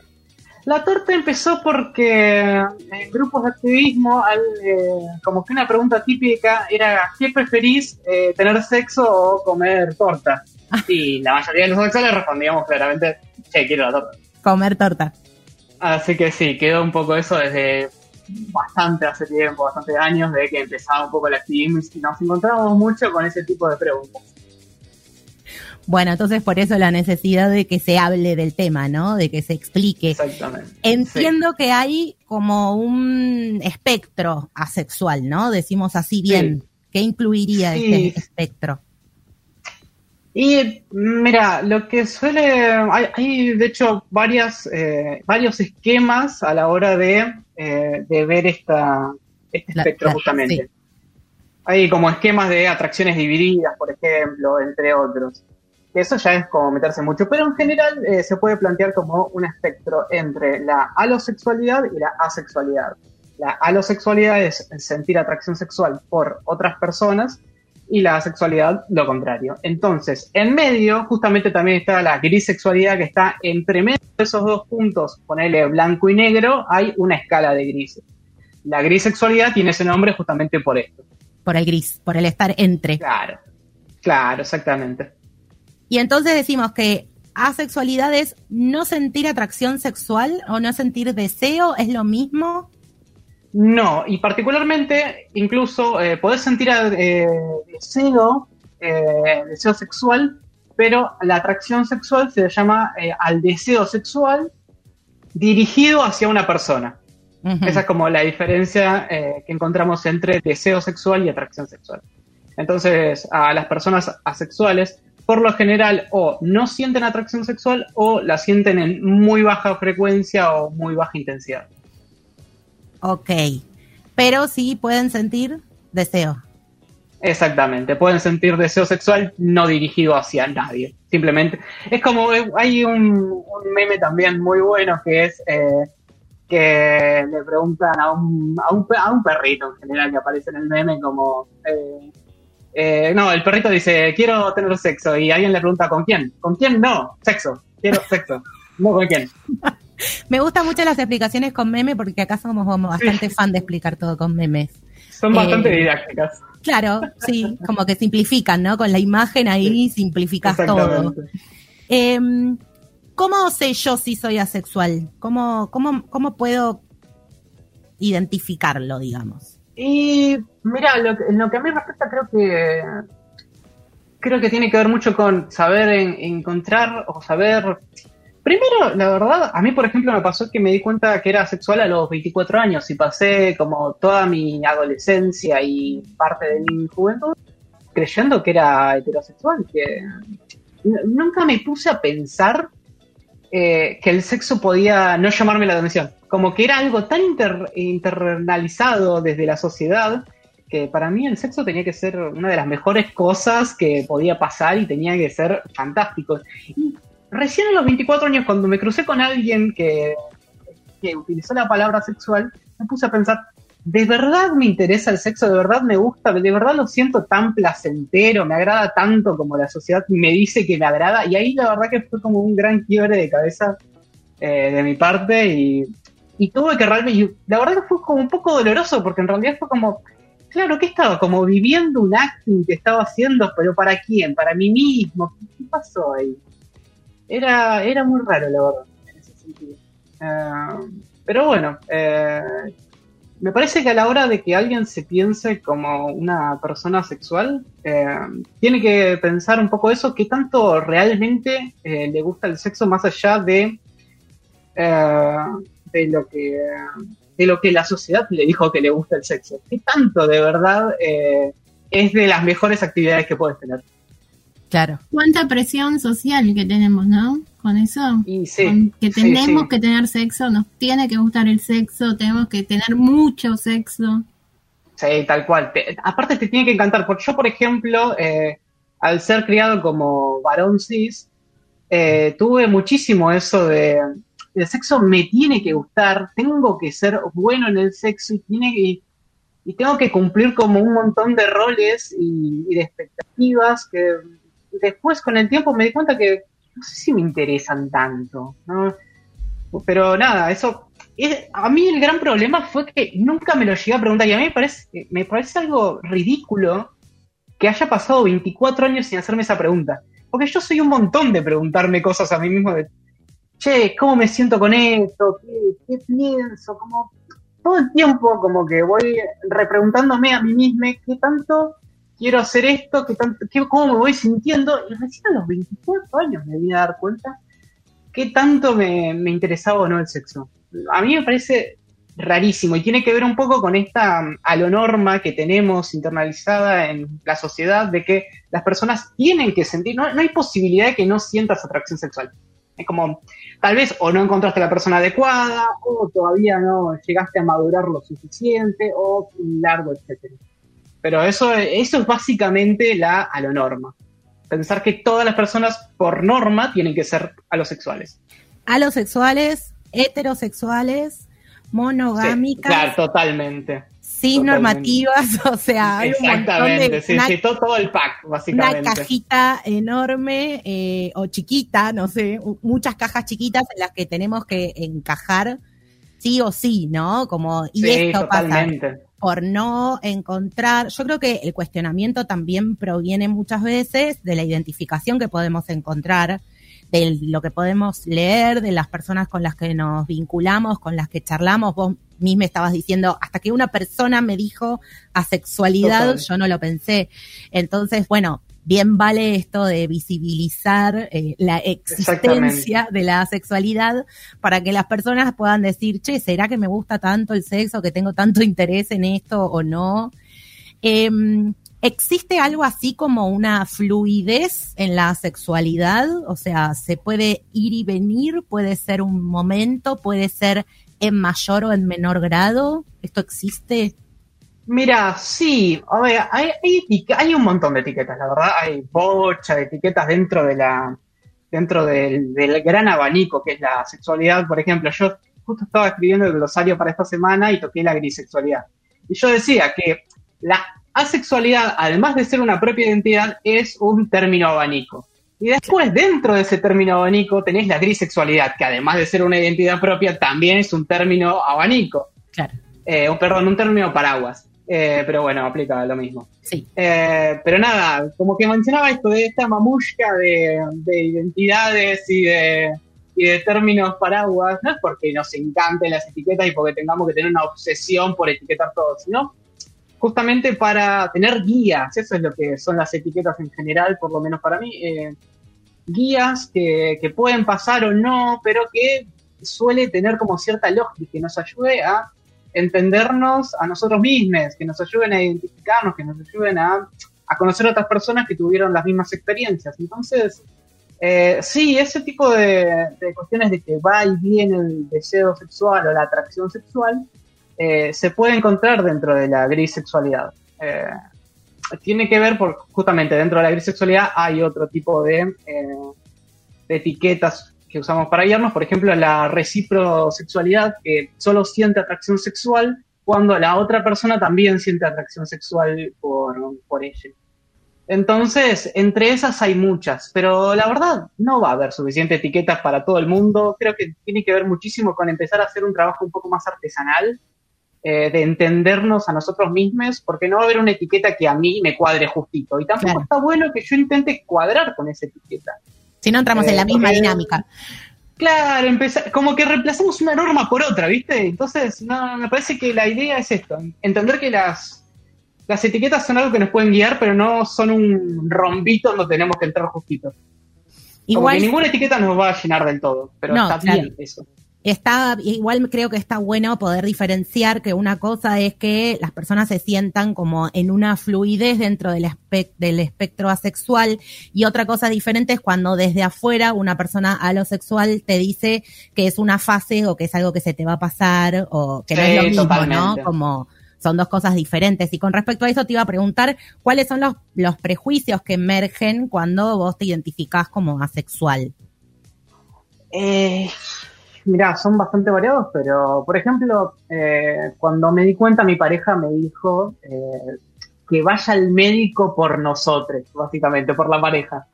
la torta empezó porque en grupos de activismo, al, eh, como que una pregunta típica era ¿qué preferís, eh, tener sexo o comer torta? Y la mayoría de los sexuales respondíamos claramente, che, quiero la torta. Comer torta. Así que sí, quedó un poco eso desde bastante hace tiempo, bastantes años, de que empezaba un poco el activismo y nos encontramos mucho con ese tipo de preguntas. Bueno, entonces por eso la necesidad de que se hable del tema, ¿no? De que se explique. Exactamente. Entiendo que hay como un espectro asexual, ¿no? Decimos así bien. ¿Qué incluiría Sí. este espectro? Y mira, lo que suele, hay, hay, de hecho varias, eh, varios esquemas a la hora de, eh, de ver esta, este La- espectro la- justamente. sí. Hay como esquemas de atracciones divididas, por ejemplo, entre otros. Eso ya es como meterse mucho, pero en general eh, se puede plantear como un espectro entre la alosexualidad y la asexualidad. La alosexualidad es sentir atracción sexual por otras personas y la asexualidad lo contrario. Entonces, en medio justamente también está la grisexualidad que está entre medio de esos dos puntos, ponele blanco y negro, hay una escala de grises. La grisexualidad tiene ese nombre justamente por esto. Por el gris, por el estar entre. Claro, claro, exactamente. Y entonces decimos que asexualidad es no sentir atracción sexual o no sentir deseo, ¿es lo mismo? No, y particularmente, incluso eh, podés sentir eh, deseo, eh, deseo sexual, pero la atracción sexual se le llama eh, al deseo sexual dirigido hacia una persona. Esa es como la diferencia eh, que encontramos entre deseo sexual y atracción sexual. Entonces, a las personas asexuales, por lo general, o no sienten atracción sexual o la sienten en muy baja frecuencia o muy baja intensidad. Ok. pero sí pueden sentir deseo. Exactamente, pueden sentir deseo sexual no dirigido hacia nadie. Simplemente, es como, hay un, un meme también muy bueno que es eh, que le preguntan a un, a, un, a un perrito en general que aparece en el meme como... eh, eh, no, el perrito dice, quiero tener sexo y alguien le pregunta, ¿con quién? ¿Con quién? No, sexo, quiero sexo. No, ¿con quién? Me gustan mucho las explicaciones con meme porque acá somos como bastante fan de explicar todo con memes. Son Eh, bastante didácticas. Claro, sí, como que simplifican, ¿no? Con la imagen ahí simplificas todo. Em, ¿Cómo sé yo si soy asexual? ¿Cómo, cómo, cómo puedo identificarlo, digamos? Y mira, lo que, lo que a mí respecta creo que creo que tiene que ver mucho con saber en- encontrar o saber. Primero, la verdad, a mí por ejemplo me pasó que me di cuenta que era sexual a los 24 años y pasé como toda mi adolescencia y parte de mi juventud creyendo que era heterosexual, que nunca me puse a pensar eh, que el sexo podía no llamarme la atención. Como que era algo tan inter- internalizado desde la sociedad que para mí el sexo tenía que ser una de las mejores cosas que podía pasar y tenía que ser fantástico. Recién a los 24 años, cuando me crucé con alguien que, utilizó la palabra sexual, me puse a pensar, ¿de verdad me interesa el sexo? ¿De verdad me gusta? ¿De verdad lo siento tan placentero? ¿Me agrada tanto como la sociedad me dice que me agrada? Y ahí la verdad que fue como un gran quiebre de cabeza eh, de mi parte y, tuve que realmente, la verdad que fue como un poco doloroso porque en realidad fue como, claro, que estaba como viviendo un acting que estaba haciendo, pero ¿para quién? ¿Para mí mismo? ¿Qué, qué pasó ahí? Era, era muy raro, la verdad, en ese sentido. Eh, pero bueno, eh, me parece que a la hora de que alguien se piense como una persona sexual, eh, tiene que pensar un poco eso, qué tanto realmente eh, le gusta el sexo más allá de, eh, de lo que de lo que la sociedad le dijo que le gusta el sexo. ¿Qué tanto de verdad es de las mejores actividades que puedes tener? Claro. Cuánta presión social que tenemos, ¿no? Con eso. Y sí, Con que sí, tenemos sí. que tener sexo, nos tiene que gustar el sexo, tenemos que tener mucho sexo. Sí, tal cual. Te- aparte te tiene que encantar, porque yo, por ejemplo, eh, al ser criado como varón cis, eh, tuve muchísimo eso de el sexo me tiene que gustar, tengo que ser bueno en el sexo y tiene que y tengo que cumplir como un montón de roles y, y de expectativas que después con el tiempo me di cuenta que no sé si me interesan tanto, ¿no? Pero nada, eso es- a mí el gran problema fue que nunca me lo llegué a preguntar y a mí me parece, me parece algo ridículo que haya pasado 24 años sin hacerme esa pregunta. Porque yo soy un montón de preguntarme cosas a mí mismo de, che, ¿cómo me siento con esto? ¿Qué, pienso? Como, todo el tiempo como que voy repreguntándome a mí misma qué tanto quiero hacer esto, qué tanto, qué, cómo me voy sintiendo. Y recién a los 24 años me vine a dar cuenta qué tanto me, interesaba o no el sexo. A mí me parece rarísimo y tiene que ver un poco con esta um, alonorma que tenemos internalizada en la sociedad de que las personas tienen que sentir, no, no hay posibilidad de que no sientas atracción sexual. Es como, tal vez o no encontraste la persona adecuada, o todavía no llegaste a madurar lo suficiente, o largo, etcétera. Pero eso, eso es básicamente la alonorma. Pensar que todas las personas, por norma, tienen que ser alosexuales. Alosexuales, heterosexuales, monogámicas, Sí, claro, totalmente. cisnormativas, o sea, hay un Exactamente, de sí, una, sí, todo, todo el pack, una básicamente. cajita enorme eh, o chiquita, no sé, muchas cajas chiquitas en las que tenemos que encajar sí o sí, ¿no? Como y sí, esto pasa totalmente. Por no encontrar, yo creo que el cuestionamiento también proviene muchas veces de la identificación que podemos encontrar, de lo que podemos leer, de las personas con las que nos vinculamos, con las que charlamos. Vos misma estabas diciendo, hasta que una persona me dijo asexualidad, Total. yo no lo pensé. Entonces, bueno, bien vale esto de visibilizar eh, la existencia de la sexualidad para que las personas puedan decir, che, ¿será que me gusta tanto el sexo, que tengo tanto interés en esto o no? Em, ¿Existe algo así como una fluidez en la sexualidad? O sea, ¿se puede ir y venir? ¿Puede ser un momento? ¿Puede ser en mayor o en menor grado? ¿Esto existe? Mira, sí, a ver, hay, hay, hay un montón de etiquetas, la verdad, hay bocha de etiquetas dentro de la dentro del, del gran abanico que es la sexualidad. Por ejemplo, yo justo estaba escribiendo el glosario para esta semana y toqué la grisexualidad. Y yo decía que la asexualidad, además de ser una propia identidad, es un término abanico. Y después, dentro de ese término abanico, tenés la grisexualidad, que además de ser una identidad propia, también es un término abanico. Claro, Eh, perdón, un término paraguas. Eh, pero bueno, aplica lo mismo. sí. Eh, pero nada, como que mencionaba esto de esta mamushka de, de identidades y de, y de términos paraguas, no es porque nos encanten las etiquetas y porque tengamos que tener una obsesión por etiquetar todo, sino justamente para tener guías, eso es lo que son las etiquetas en general, por lo menos para mí, eh, guías que, que pueden pasar o no, pero que suele tener como cierta lógica, que nos ayude a entendernos a nosotros mismos, que nos ayuden a identificarnos, que nos ayuden a, a conocer a otras personas que tuvieron las mismas experiencias. Entonces, eh, sí, ese tipo de, de cuestiones de que va y viene el deseo sexual o la atracción sexual, eh, se puede encontrar dentro de la grisexualidad. Eh, tiene que ver, por, justamente dentro de la grisexualidad hay otro tipo de, eh, de etiquetas que usamos para guiarnos, por ejemplo, la reciprosexualidad, que solo siente atracción sexual cuando la otra persona también siente atracción sexual por, por ella. Entonces, entre esas hay muchas, pero la verdad no va a haber suficiente etiquetas para todo el mundo. Creo que tiene que ver muchísimo con empezar a hacer un trabajo un poco más artesanal, eh, de entendernos a nosotros mismos, porque no va a haber una etiqueta que a mí me cuadre justito. Y tampoco Claro. está bueno que yo intente cuadrar con esa etiqueta. Si no entramos en Eh, la misma porque- dinámica. Claro, empezar, como que reemplazamos una norma por otra, ¿viste? Entonces, no, me parece que la idea es esto, entender que las, las etiquetas son algo que nos pueden guiar, pero no son un rombito donde tenemos que entrar justito. Como Igual que ninguna etiqueta nos va a llenar del todo, pero No, está claro. bien eso. Está, igual creo que está bueno poder diferenciar que una cosa es que las personas se sientan como en una fluidez dentro del, espec- del espectro asexual y otra cosa diferente es cuando desde afuera una persona alosexual te dice que es una fase o que es algo que se te va a pasar o que no es lo mismo, totalmente. ¿no? Como son dos cosas diferentes. Y con respecto a eso te iba a preguntar cuáles son los, los prejuicios que emergen cuando vos te identificás como asexual. Eh, mirá, son bastante variados, pero por ejemplo, eh, cuando me di cuenta, mi pareja me dijo eh, que vaya al médico por nosotros, básicamente, por la pareja.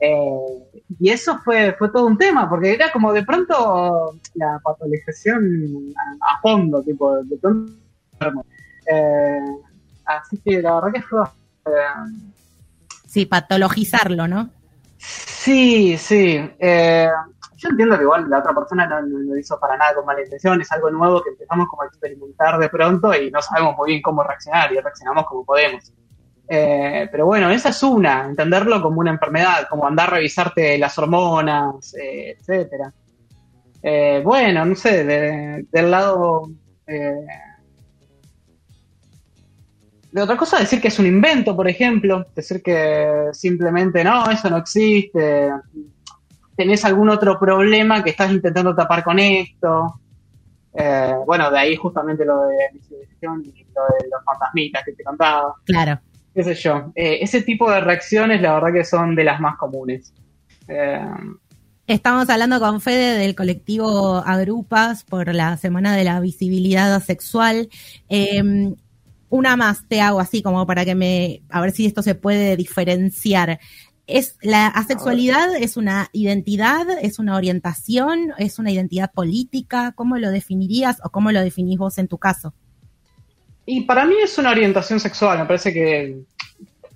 Eh, y eso fue, fue todo un tema, porque era como de pronto la patologización a, a fondo, tipo, de pronto. Eh, así que la verdad que fue. Sí, patologizarlo, ¿no? Sí, sí. Eh, yo entiendo que igual la otra persona no, no lo hizo para nada con mala intención, es algo nuevo que empezamos como a experimentar de pronto y no sabemos muy bien cómo reaccionar y reaccionamos como podemos. Eh, pero bueno, esa es una, entenderlo como una enfermedad, como andar a revisarte las hormonas, eh, etcétera. Eh, bueno, no sé, de- del lado eh, de otra cosa, decir que es un invento, por ejemplo, decir que simplemente no, eso no existe, tenés algún otro problema que estás intentando tapar con esto. Eh, bueno, de ahí justamente lo de visibilización y lo de los fantasmitas que te contaba, Claro. qué sé yo. Eh, ese tipo de reacciones, la verdad que son de las más comunes. Eh, Estamos hablando con Fede del colectivo Agrupas por la Semana de la Visibilidad Sexual. Eh, una más te hago así como para que me, a ver si esto se puede diferenciar. ¿Es la asexualidad es una identidad, es una orientación, es una identidad política? ¿Cómo lo definirías o cómo lo definís vos en tu caso? Y para mí es una orientación sexual, me parece que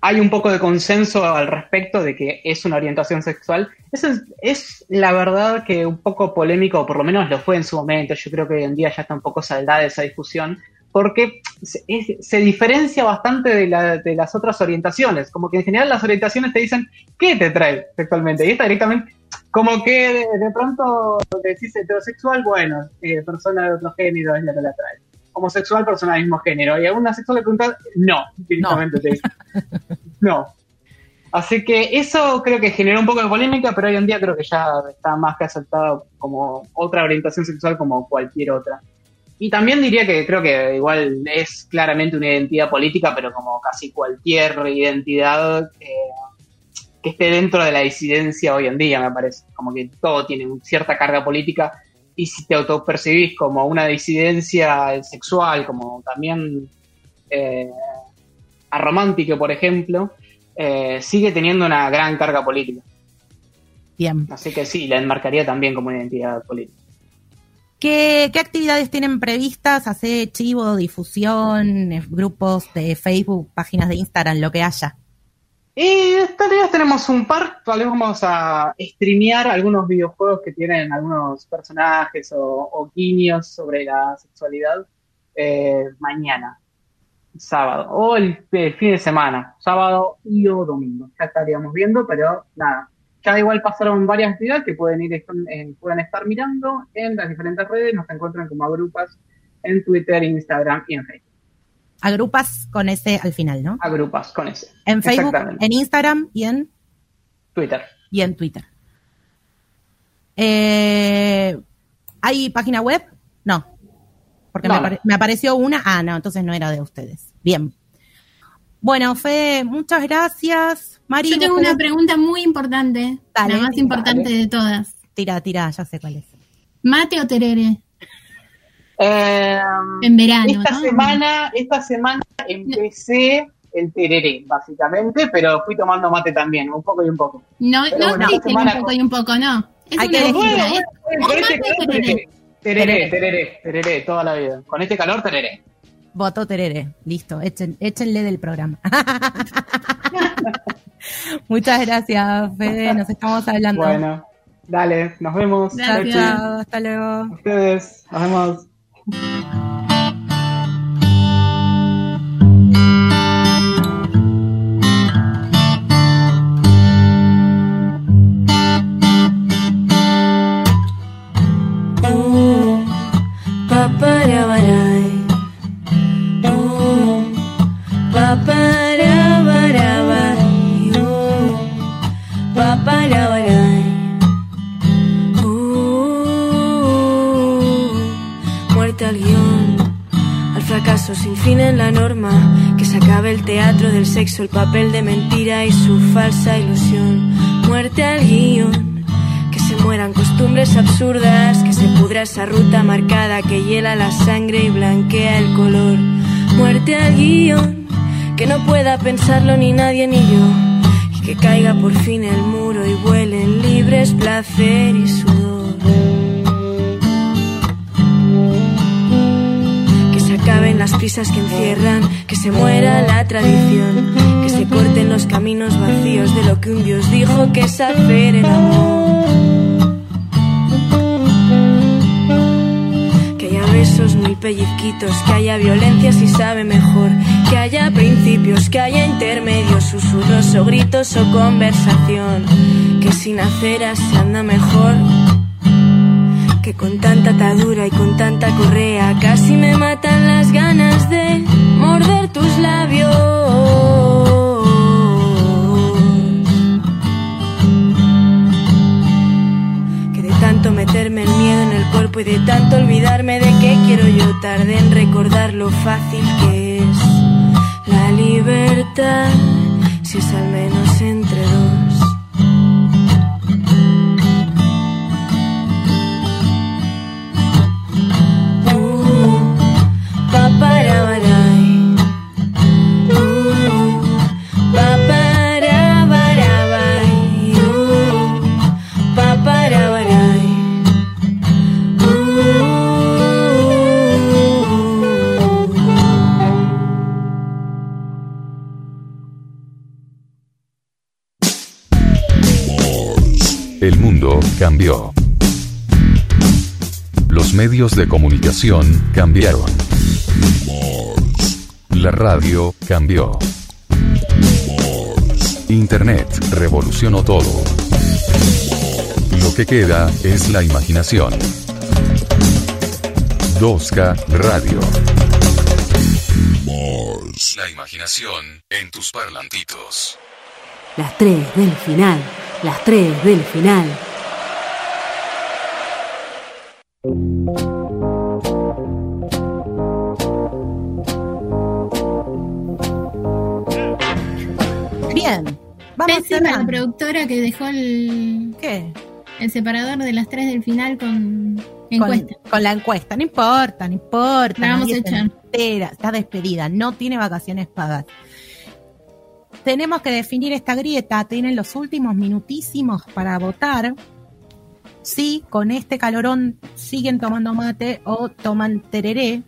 hay un poco de consenso al respecto de que es una orientación sexual. Es, es la verdad que un poco polémico, o por lo menos lo fue en su momento, yo creo que hoy en día ya está un poco saldada esa discusión, porque se, es- se diferencia bastante de, la- de las otras orientaciones, como que en general las orientaciones te dicen, ¿qué te trae sexualmente? Y esta directamente, como que de, de pronto decís heterosexual, bueno, eh, persona de otro género es la que la trae homosexual, persona del mismo género. Y a una sexual le preguntas, no, directamente te dice. No. Así que eso creo que generó un poco de polémica, pero hoy en día creo que ya está más que aceptado como otra orientación sexual como cualquier otra. Y también diría que creo que igual es claramente una identidad política, pero como casi cualquier identidad eh, que esté dentro de la disidencia hoy en día, me parece. Como que todo tiene cierta carga política y si te autopercibís como una disidencia sexual, como también eh, aromántico, por ejemplo, eh, sigue teniendo una gran carga política. Bien. Así que sí, la enmarcaría también como una identidad política. ¿Qué, actividades tienen previstas? ¿Hace chivo, difusión, grupos de Facebook, páginas de Instagram, lo que haya? Y días tenemos un par, tal vez vamos a streamear algunos videojuegos que tienen algunos personajes o, o guiños sobre la sexualidad eh, mañana, sábado, o el, el fin de semana, sábado y o domingo. Ya estaríamos viendo, pero nada. Ya igual pasaron varias actividades que pueden ir eh, pueden estar mirando en las diferentes redes, nos encuentran como agrupas en Twitter, Instagram y en Facebook. Agrupas con ese al final, ¿no? Agrupas con ese. En Facebook, en Instagram y en, Twitter. y en Twitter. Eh, ¿Hay página web? No. Porque No, me, no. me apareció una. Ah, no, entonces no era de ustedes. Bien. Bueno, Fede, muchas gracias. Mari, Yo tengo ¿vos una pregunta muy importante, Dale, la más dale. importante de todas. Tira, tira, ya sé cuál es. ¿Mate o terere? Eh, En verano, esta ¿no? semana, esta semana empecé el tereré, básicamente, pero fui tomando mate también, un poco y un poco. No, Pero no bueno, existe esta semana un poco con- y un poco, no. Es Hay una que. ¿eh? Con O este mate o calor, tereré. tereré, tereré, tereré, tereré, toda la vida. Con este calor, tereré. Voto Terere. Listo, echen, échenle del programa. Muchas gracias, Fede. Nos estamos hablando. Bueno, dale, nos vemos. Chao, Gracias. chao. Hasta luego. Ustedes, nos vemos. Sin fin en la norma, que se acabe el teatro del sexo, el papel de mentira y su falsa ilusión. Muerte al guion que se mueran costumbres absurdas, que se pudra esa ruta marcada que hiela la sangre y blanquea el color. Muerte al guion, que no pueda pensarlo ni nadie ni yo, y que caiga por fin el muro y vuelen libres placer y sudor. Las prisas que encierran, que se muera la tradición, que se corten los caminos vacíos de lo que un Dios dijo que es hacer el amor. Que haya besos muy pellizquitos, que haya violencia si sabe mejor, que haya principios, que haya intermedios, susurros o gritos o conversación, que sin aceras se anda mejor. Que con tanta atadura y con tanta correa casi me matan de tanto olvidarme de qué quiero yo tardé en recordar lo fácil que es la libertad si es al menos entre cambió. Los medios de comunicación cambiaron. La radio cambió. Internet revolucionó todo. Lo que queda es la imaginación. 2K Radio. La imaginación en tus parlantitos. Las tres del final. Las tres del final. Vamos Pésima la productora que dejó el, ¿Qué? el separador de las tres del final con encuesta. con la encuesta. No importa, no importa. La vamos nadie a se echar. entera, Está despedida. No tiene vacaciones pagas. Tenemos que definir esta grieta. Tienen los últimos minutísimos para votar. Si con este calorón siguen tomando mate o toman tereré.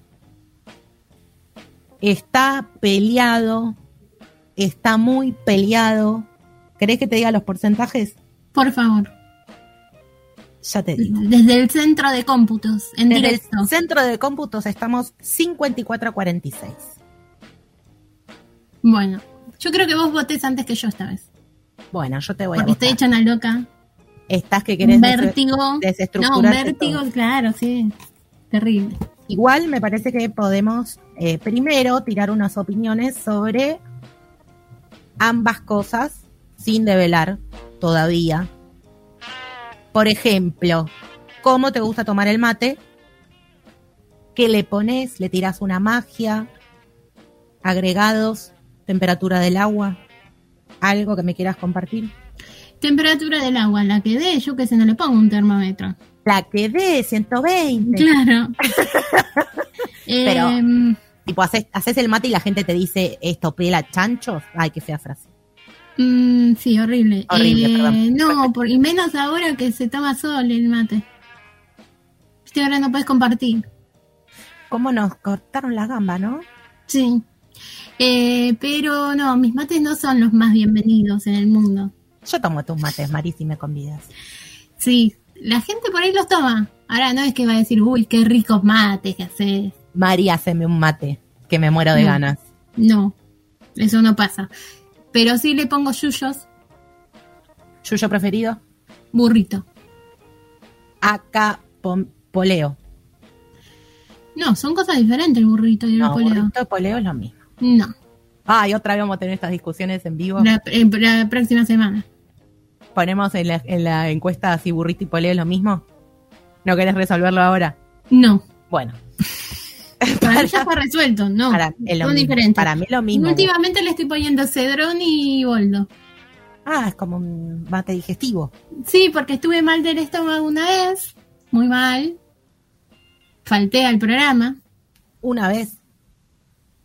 Está peleado. Está muy peleado. ¿Querés que te diga los porcentajes? Por favor. Ya te digo. Desde el centro de cómputos, en Desde directo. el centro de cómputos estamos 54 a 46. Bueno, yo creo que vos votes antes que yo esta vez. Bueno, yo te voy Porque a estoy votar. hecha una loca. Estás que querés vértigo. No, vértigo, todo. claro, sí. Terrible. Igual me parece que podemos eh, primero tirar unas opiniones sobre ambas cosas sin develar todavía. Por ejemplo, ¿cómo te gusta tomar el mate? ¿Qué le pones? ¿Le tiras una magia? ¿Agregados? ¿Temperatura del agua? ¿Algo que me quieras compartir? Temperatura del agua, la que dé, yo que sé, no le pongo un termómetro. La que dé 120. Claro. Pero- Em, Tipo, haces, haces el mate y la gente te dice esto pela chanchos. Ay, qué fea frase. Mm, sí, horrible. Horrible, Eh, perdón. No, por, y menos ahora que se toma sol el mate. Viste, ahora no puedes compartir. ¿Cómo nos cortaron la gamba, no? Sí. Eh, pero no, mis mates no son los más bienvenidos en el mundo. Yo tomo tus mates, Mari, si me convidas. Sí, la gente por ahí los toma. Ahora no es que va a decir, uy, qué ricos mates que haces. Mari, haceme un mate, que me muero de No. ganas. No, eso no pasa. Pero sí le pongo yuyos, ¿Yuyo preferido? burrito. Acá, pom- poleo. No, son cosas diferentes el burrito y el No, poleo. burrito, poleo es lo mismo. No, Ay, otra vez vamos a tener estas discusiones en vivo. la, eh, la próxima semana. Ponemos en la, en la encuesta si burrito y poleo es lo mismo. ¿No querés resolverlo ahora? No, Bueno, para mí ya está resuelto, no. para, es lo son mismo. diferentes. Para mí lo Y mismo. últimamente le estoy poniendo cedrón y boldo. Ah, es como un mate digestivo. Sí, porque estuve mal del estómago una vez, muy mal. Falté al programa. Una vez.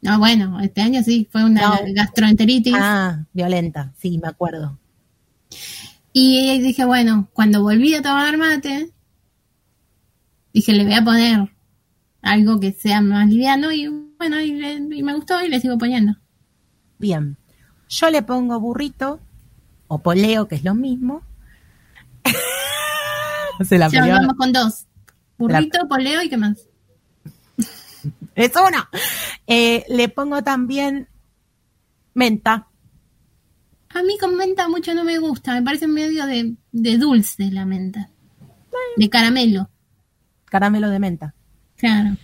No, bueno, este año sí, fue una No. gastroenteritis. Ah, violenta, sí, me acuerdo. Y dije, bueno, cuando volví a tomar mate, dije, le voy a poner algo que sea más liviano y bueno, y, me gustó y le sigo poniendo. Bien. Yo le pongo burrito o poleo, que es lo mismo. Se la Ya vamos con dos. Burrito, poleo y qué más. Es uno. Eh, le pongo también menta. A mí con menta mucho no me gusta, me parece medio de, de dulce la menta. De caramelo, Caramelo de menta. Claro.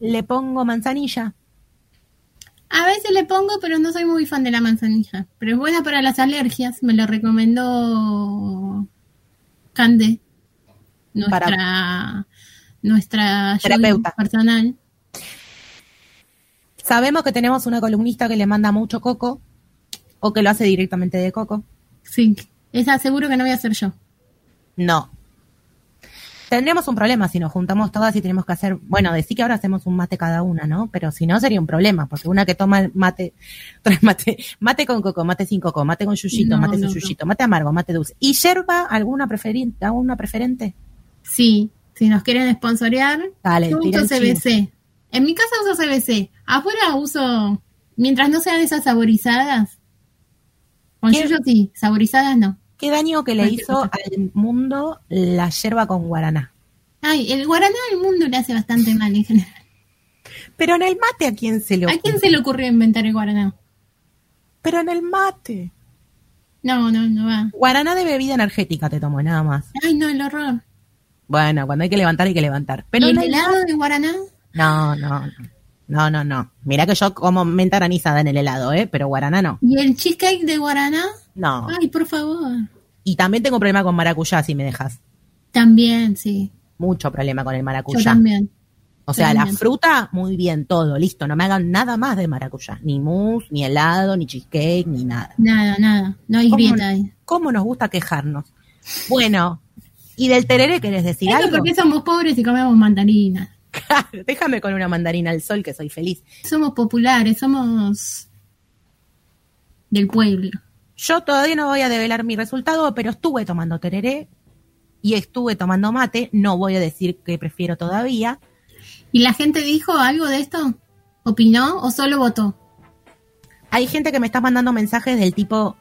Le pongo manzanilla. A veces le pongo, pero no soy muy fan de la manzanilla. Pero es buena para las alergias, me lo recomendó Cande, nuestra, nuestra Terapeuta. personal. Sabemos que tenemos una columnista que le manda mucho coco o que lo hace directamente de coco. Sí, esa seguro que no voy a hacer yo. No. Tendríamos un problema si nos juntamos todas y tenemos que hacer, bueno, decir que ahora hacemos un mate cada una, ¿no? Pero si no sería un problema, porque una que toma el mate, trae mate, mate con coco, mate sin coco, mate con yuyito, No, mate sin no, mate amargo, mate dulce. ¿Y yerba alguna preferente, alguna preferente? Sí, si nos quieren sponsorear, Dale, yo uso. CBC. En mi casa uso CBC. Afuera uso, mientras no sean esas saborizadas. Con yuyo sí, saborizadas no. ¿Qué daño que le hizo al mundo la yerba con guaraná? Ay, el guaraná al mundo le hace bastante mal en general. Pero en el mate, ¿a quién se le ¿A ocurre? quién se le ocurrió inventar el guaraná? Pero en el mate. No, no, no va. Guaraná de bebida energética te tomo, nada más. Ay, no, el horror. Bueno, cuando hay que levantar, hay que levantar. Pero ¿Y el helado de guaraná? No, no, no. No, no, no. Mira que yo como menta granizada en el helado, ¿eh? Pero guaraná no. ¿Y el cheesecake de guaraná? No. Ay, por favor. Y también tengo problema con maracuyá, si me dejas. También, sí. Mucho problema con el Yo maracuyá. también. O sea, la fruta, muy bien, todo, listo. No me hagan nada más de maracuyá. Ni mousse, ni helado, ni cheesecake, ni nada. Nada, nada. No hay ¿Cómo grieta ahí. ¿Cómo nos gusta quejarnos? Bueno, ¿y del tereré querés decir Eso algo? porque somos pobres y comemos mandarinas. Déjame con una mandarina al sol que soy feliz. Somos populares, somos del pueblo. Yo todavía no voy a develar mi resultado, pero estuve tomando tereré y estuve tomando mate. No voy a decir que prefiero todavía. ¿Y la gente dijo algo de esto? ¿Opinó o solo votó? Hay gente que me está mandando mensajes del tipo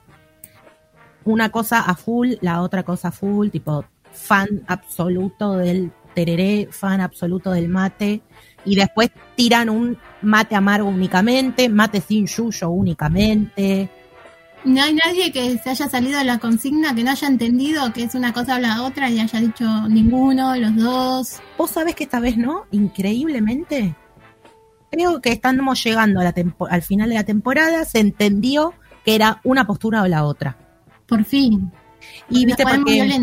una cosa a full, la otra cosa a full, tipo fan absoluto del tereré, fan absoluto del mate, y después tiran un mate amargo únicamente, mate sin yuyo únicamente. No hay nadie que se haya salido de la consigna, que no haya entendido que es una cosa o la otra y haya dicho ninguno, los dos. Vos sabés que esta vez no, increíblemente. Creo que estamos llegando a la tempo- al final de la temporada, se entendió que era una postura o la otra. Por fin. Y viste, porque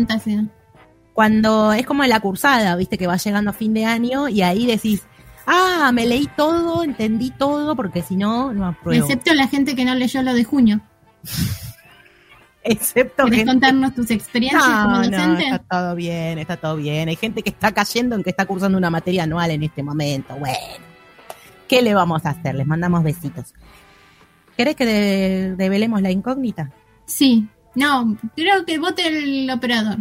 cuando es como la cursada, viste que va llegando a fin de año y ahí decís, ah, me leí todo, entendí todo, porque si no, no apruebo. Excepto la gente que no leyó lo de junio. Excepto ¿Querés gente- contarnos tus experiencias como No, no, docente? está todo bien, está todo bien. Hay gente que está cayendo en que está cursando una materia anual en este momento. Bueno, ¿qué le vamos a hacer? Les mandamos besitos. ¿Querés que de- develemos la incógnita? Sí. No, creo que vote el operador.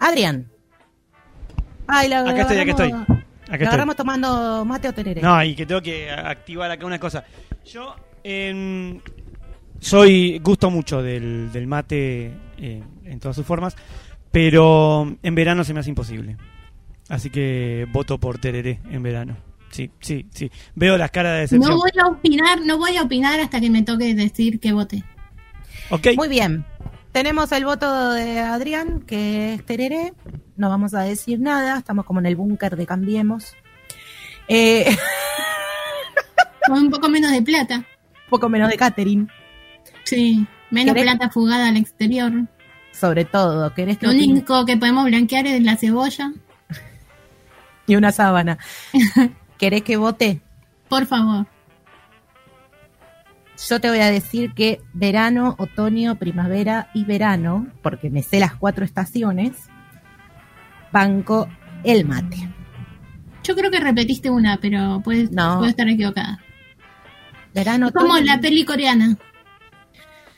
Adrián. Ay, la Acá estoy, acá agarramos- estoy. Acá la estoy. agarramos tomando mate o tereré. No, y que tengo que activar acá una cosa. Yo em, soy gusto mucho del, del mate eh, en todas sus formas, pero en verano se me hace imposible. Así que voto por tereré en verano. Sí, sí, sí. Veo las caras de decepción. No voy a opinar, no voy a opinar hasta que me toque decir que vote. Ok. Muy bien. Tenemos el voto de Adrián, que es tereré. No vamos a decir nada. Estamos como en el búnker de Cambiemos. Eh, Con un poco menos de plata. poco menos de catering. Sí. Menos ¿Querés? plata fugada al exterior. Sobre todo, ¿querés que Lo opine? único que podemos blanquear es la cebolla. Y una sábana. ¿Querés que vote? Por favor. Yo te voy a decir que verano, otoño, primavera y verano, porque me sé las cuatro estaciones, banco el mate. Yo creo que repetiste una, pero puedes, No. puedo estar equivocada. Verano, Como otoño- la peli coreana.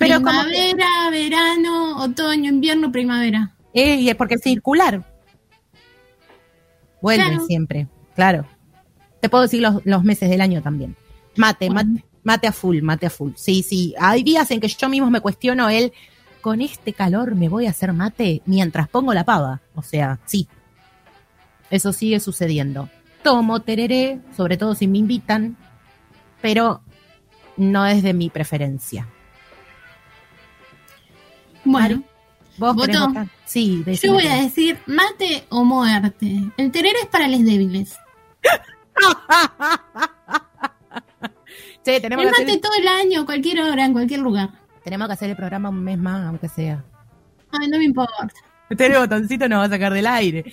Pero como que- primavera, verano, otoño, invierno, primavera. Eh, y es porque es circular. Vuelven Claro. siempre, claro. Te puedo decir los, los meses del año también. Mate, Bueno. mate, mate a full, mate a full. Sí, sí. Hay días en que yo mismo me cuestiono el, con este calor me voy a hacer mate mientras pongo la pava. O sea, sí. Eso sigue sucediendo. Tomo tereré, sobre todo si me invitan, pero no es de mi preferencia. Bueno, ¿Vos ¿Voto? Sí, yo decime voy que- a decir mate o muerte. El terero es para los débiles. Che, tenemos El que, mate hacer, todo el año, cualquier hora, en cualquier lugar. tenemos que hacer el programa un mes más, aunque sea. Ay, no me importa. Este botoncito nos va a sacar del aire.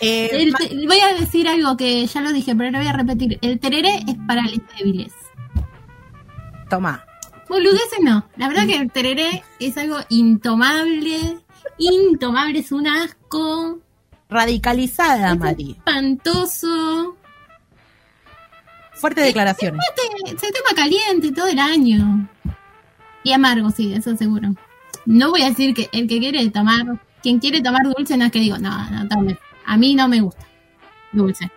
Eh, El ma- te- voy a decir algo que ya lo dije, pero lo voy a repetir. El tereré es para los débiles. toma. Boludeces no. La verdad que el tereré es algo intomable. Intomable, es un asco. Radicalizada, Es Mari. espantoso. Fuertes declaraciones. Se, se toma caliente todo el año. Y amargo, sí, eso seguro. No voy a decir que el que quiere tomar, quien quiere tomar dulce no es que digo, no, no tome. A mí no me gusta. Dulce.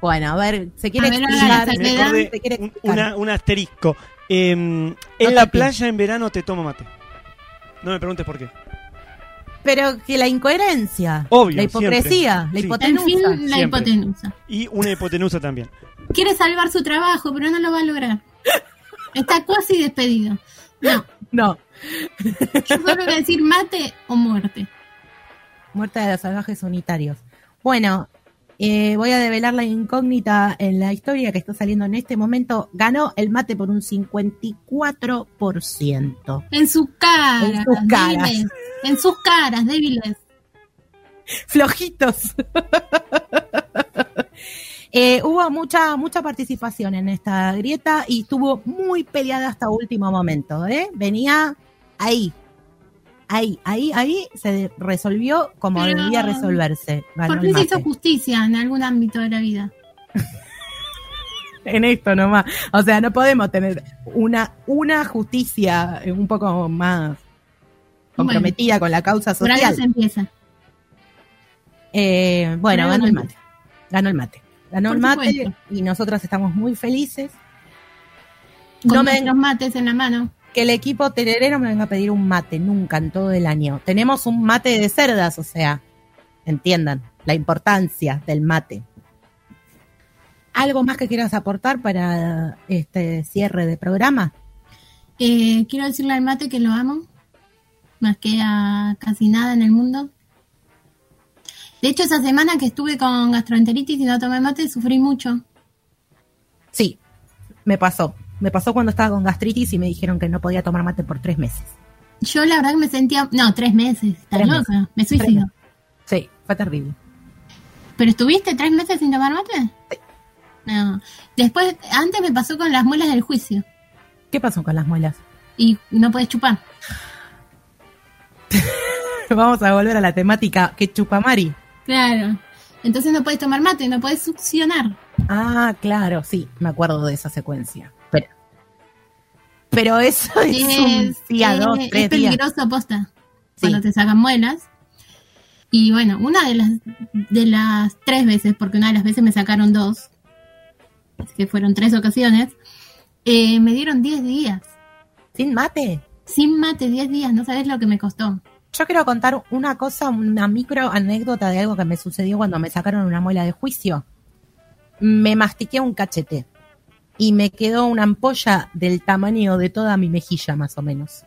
Bueno, a ver, se quiere ver, explicar. se quiere un, explicar. una- un asterisco. No en la playa en verano te tomo mate. No me preguntes por qué. Pero que la incoherencia, Obvio, la hipocresía, siempre. la Sí. En fin, hipotenusa. la Siempre. hipotenusa. Y una hipotenusa también. Quiere salvar su trabajo, pero no lo va a lograr. Está casi despedido. No, No, yo solo voy a decir mate o muerte. muerte de los salvajes unitarios. Bueno, eh, voy a develar la incógnita en la historia que está saliendo en este momento. Ganó el mate por un 54%. En sus caras. En sus caras. débiles. En sus caras, débiles. Flojitos. Eh, hubo mucha, mucha participación en esta grieta y estuvo muy peleada hasta último momento. ¿eh? Venía ahí. Ahí, ahí, ahí se resolvió como Pero, debía resolverse. Ganó ¿Por qué se hizo justicia en algún ámbito de la vida? En esto nomás. O sea, no podemos tener una, una justicia un poco más comprometida con la causa Por algo social. se empieza. Eh, bueno, Por ganó el mate. Ganó el mate. Ganó Por el mate supuesto. y nosotras estamos muy felices. Con No me- mates en la mano. Que el equipo tererero me venga a pedir un mate, nunca en todo el año. Tenemos un mate de cerdas, o sea, entiendan la importancia del mate. ¿Algo más que quieras aportar para este cierre de programa? Eh, quiero decirle al mate que lo amo, más que a casi nada en el mundo. De hecho, esa semana que estuve con gastroenteritis y no tomé mate, sufrí mucho. Sí, me pasó. Me pasó cuando estaba con gastritis y me dijeron que no podía tomar mate por tres meses. Yo la verdad que me sentía... No, tres meses, estás loca, me suicido. Sí, fue terrible. ¿Pero estuviste tres meses sin tomar mate? No. Después, antes me pasó con las muelas del juicio ¿Qué pasó con las muelas? y no puedes chupar. Vamos a volver a la temática que chupa Mari. Claro. Entonces no puedes tomar mate, no puedes succionar. Ah, claro, sí, me acuerdo de esa secuencia. Pero, eso es, un día, es- dos, es tres días. peligroso posta Sí. cuando te sacan muelas. Y bueno, una de las de las tres veces, porque una de las veces me sacaron dos, que fueron tres ocasiones, eh, me dieron 10 días. Sin mate. Sin mate, 10 días, no sabes lo que me costó. Yo quiero contar una cosa, una micro anécdota de algo que me sucedió cuando me sacaron una muela de juicio. Me mastiqué un cachete y me quedó una ampolla del tamaño de toda mi mejilla, más o menos.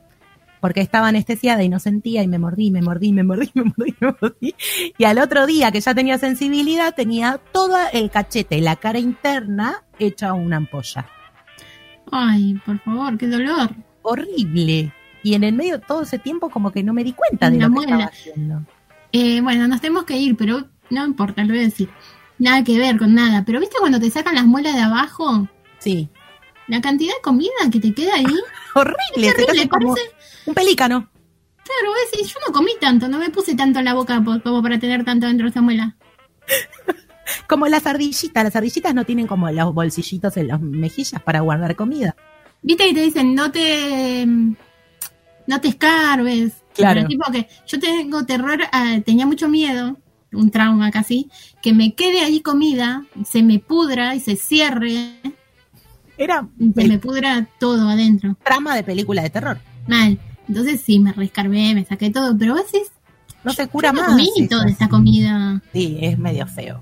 Porque estaba anestesiada y no sentía y me mordí, me mordí, me mordí, me mordí, me mordí. Y al otro día que ya tenía sensibilidad, tenía todo el cachete, la cara interna hecha una ampolla. Ay, por favor, qué dolor. Horrible. Y en el medio de todo ese tiempo como que no me di cuenta de lo que estaba haciendo. Eh, bueno, nos tenemos que ir, pero no importa, lo voy a decir. Nada que ver con nada. Pero ¿viste cuando te sacan las muelas de abajo? Sí. La cantidad de comida que te queda ahí. Horrible, te como parece- un pelícano. Claro, decís, yo no comí tanto, no me puse tanto en la boca como para tener tanto dentro de esa muela. Como las ardillitas. Las ardillitas no tienen como los bolsillitos en las mejillas para guardar comida. Viste que te dicen, no te no te escarbes. Claro. Pero tipo que yo tengo terror, ah, tenía mucho miedo, un trauma casi, que me quede ahí comida, se me pudra y se cierre, Era se me pudra todo adentro. trama de película de terror. Mal. Entonces sí, me rescarbé, me saqué todo, pero vos decís, No se cura yo más. comí toda esta comida. Sí, es medio feo.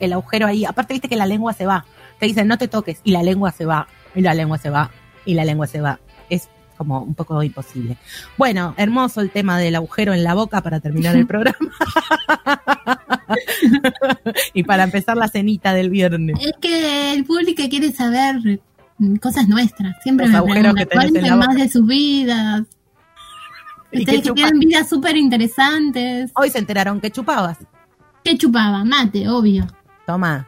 El agujero ahí. Aparte, viste que la lengua se va. Te dicen no te toques y la lengua se va. Y la lengua se va. Y la lengua se va. Es como un poco imposible. Bueno, hermoso el tema del agujero en la boca para terminar el programa. y para empezar la cenita del viernes. Es que el público quiere saber cosas nuestras. Siempre Los me agujeros preguntan, que cuenten la más de sus vidas. ¿Y Ustedes que tienen vidas súper interesantes. Hoy se enteraron que chupabas. ¿Qué chupaba? Mate, obvio. Toma.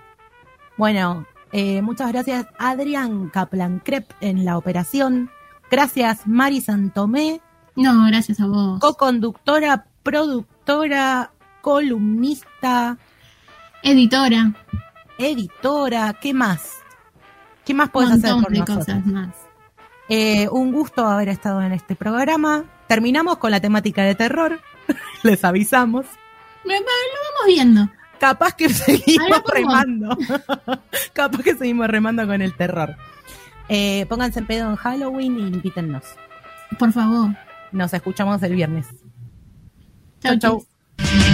Bueno, eh, muchas gracias Adrián Kaplan Crep en la operación. Gracias Mari Santomé, No, gracias a vos. co-conductora, productora, columnista, Editora. editora. ¿Qué más? ¿Qué más puedes hacer por de nosotros? cosas más. Eh, un gusto haber estado en este programa. Terminamos con la temática de terror. Les avisamos. Lo vamos viendo. Capaz que seguimos remando. Capaz que seguimos remando con el terror. Eh, pónganse en pedo en Halloween y invítennos. Por favor. Nos escuchamos el viernes. Chau, Chau, chau.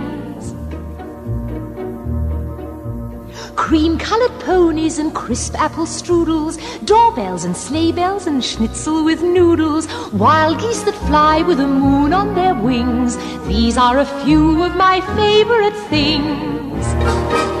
Cream colored ponies and crisp apple strudels, doorbells and sleigh bells and schnitzel with noodles, wild geese that fly with the moon on their wings. These are a few of my favorite things.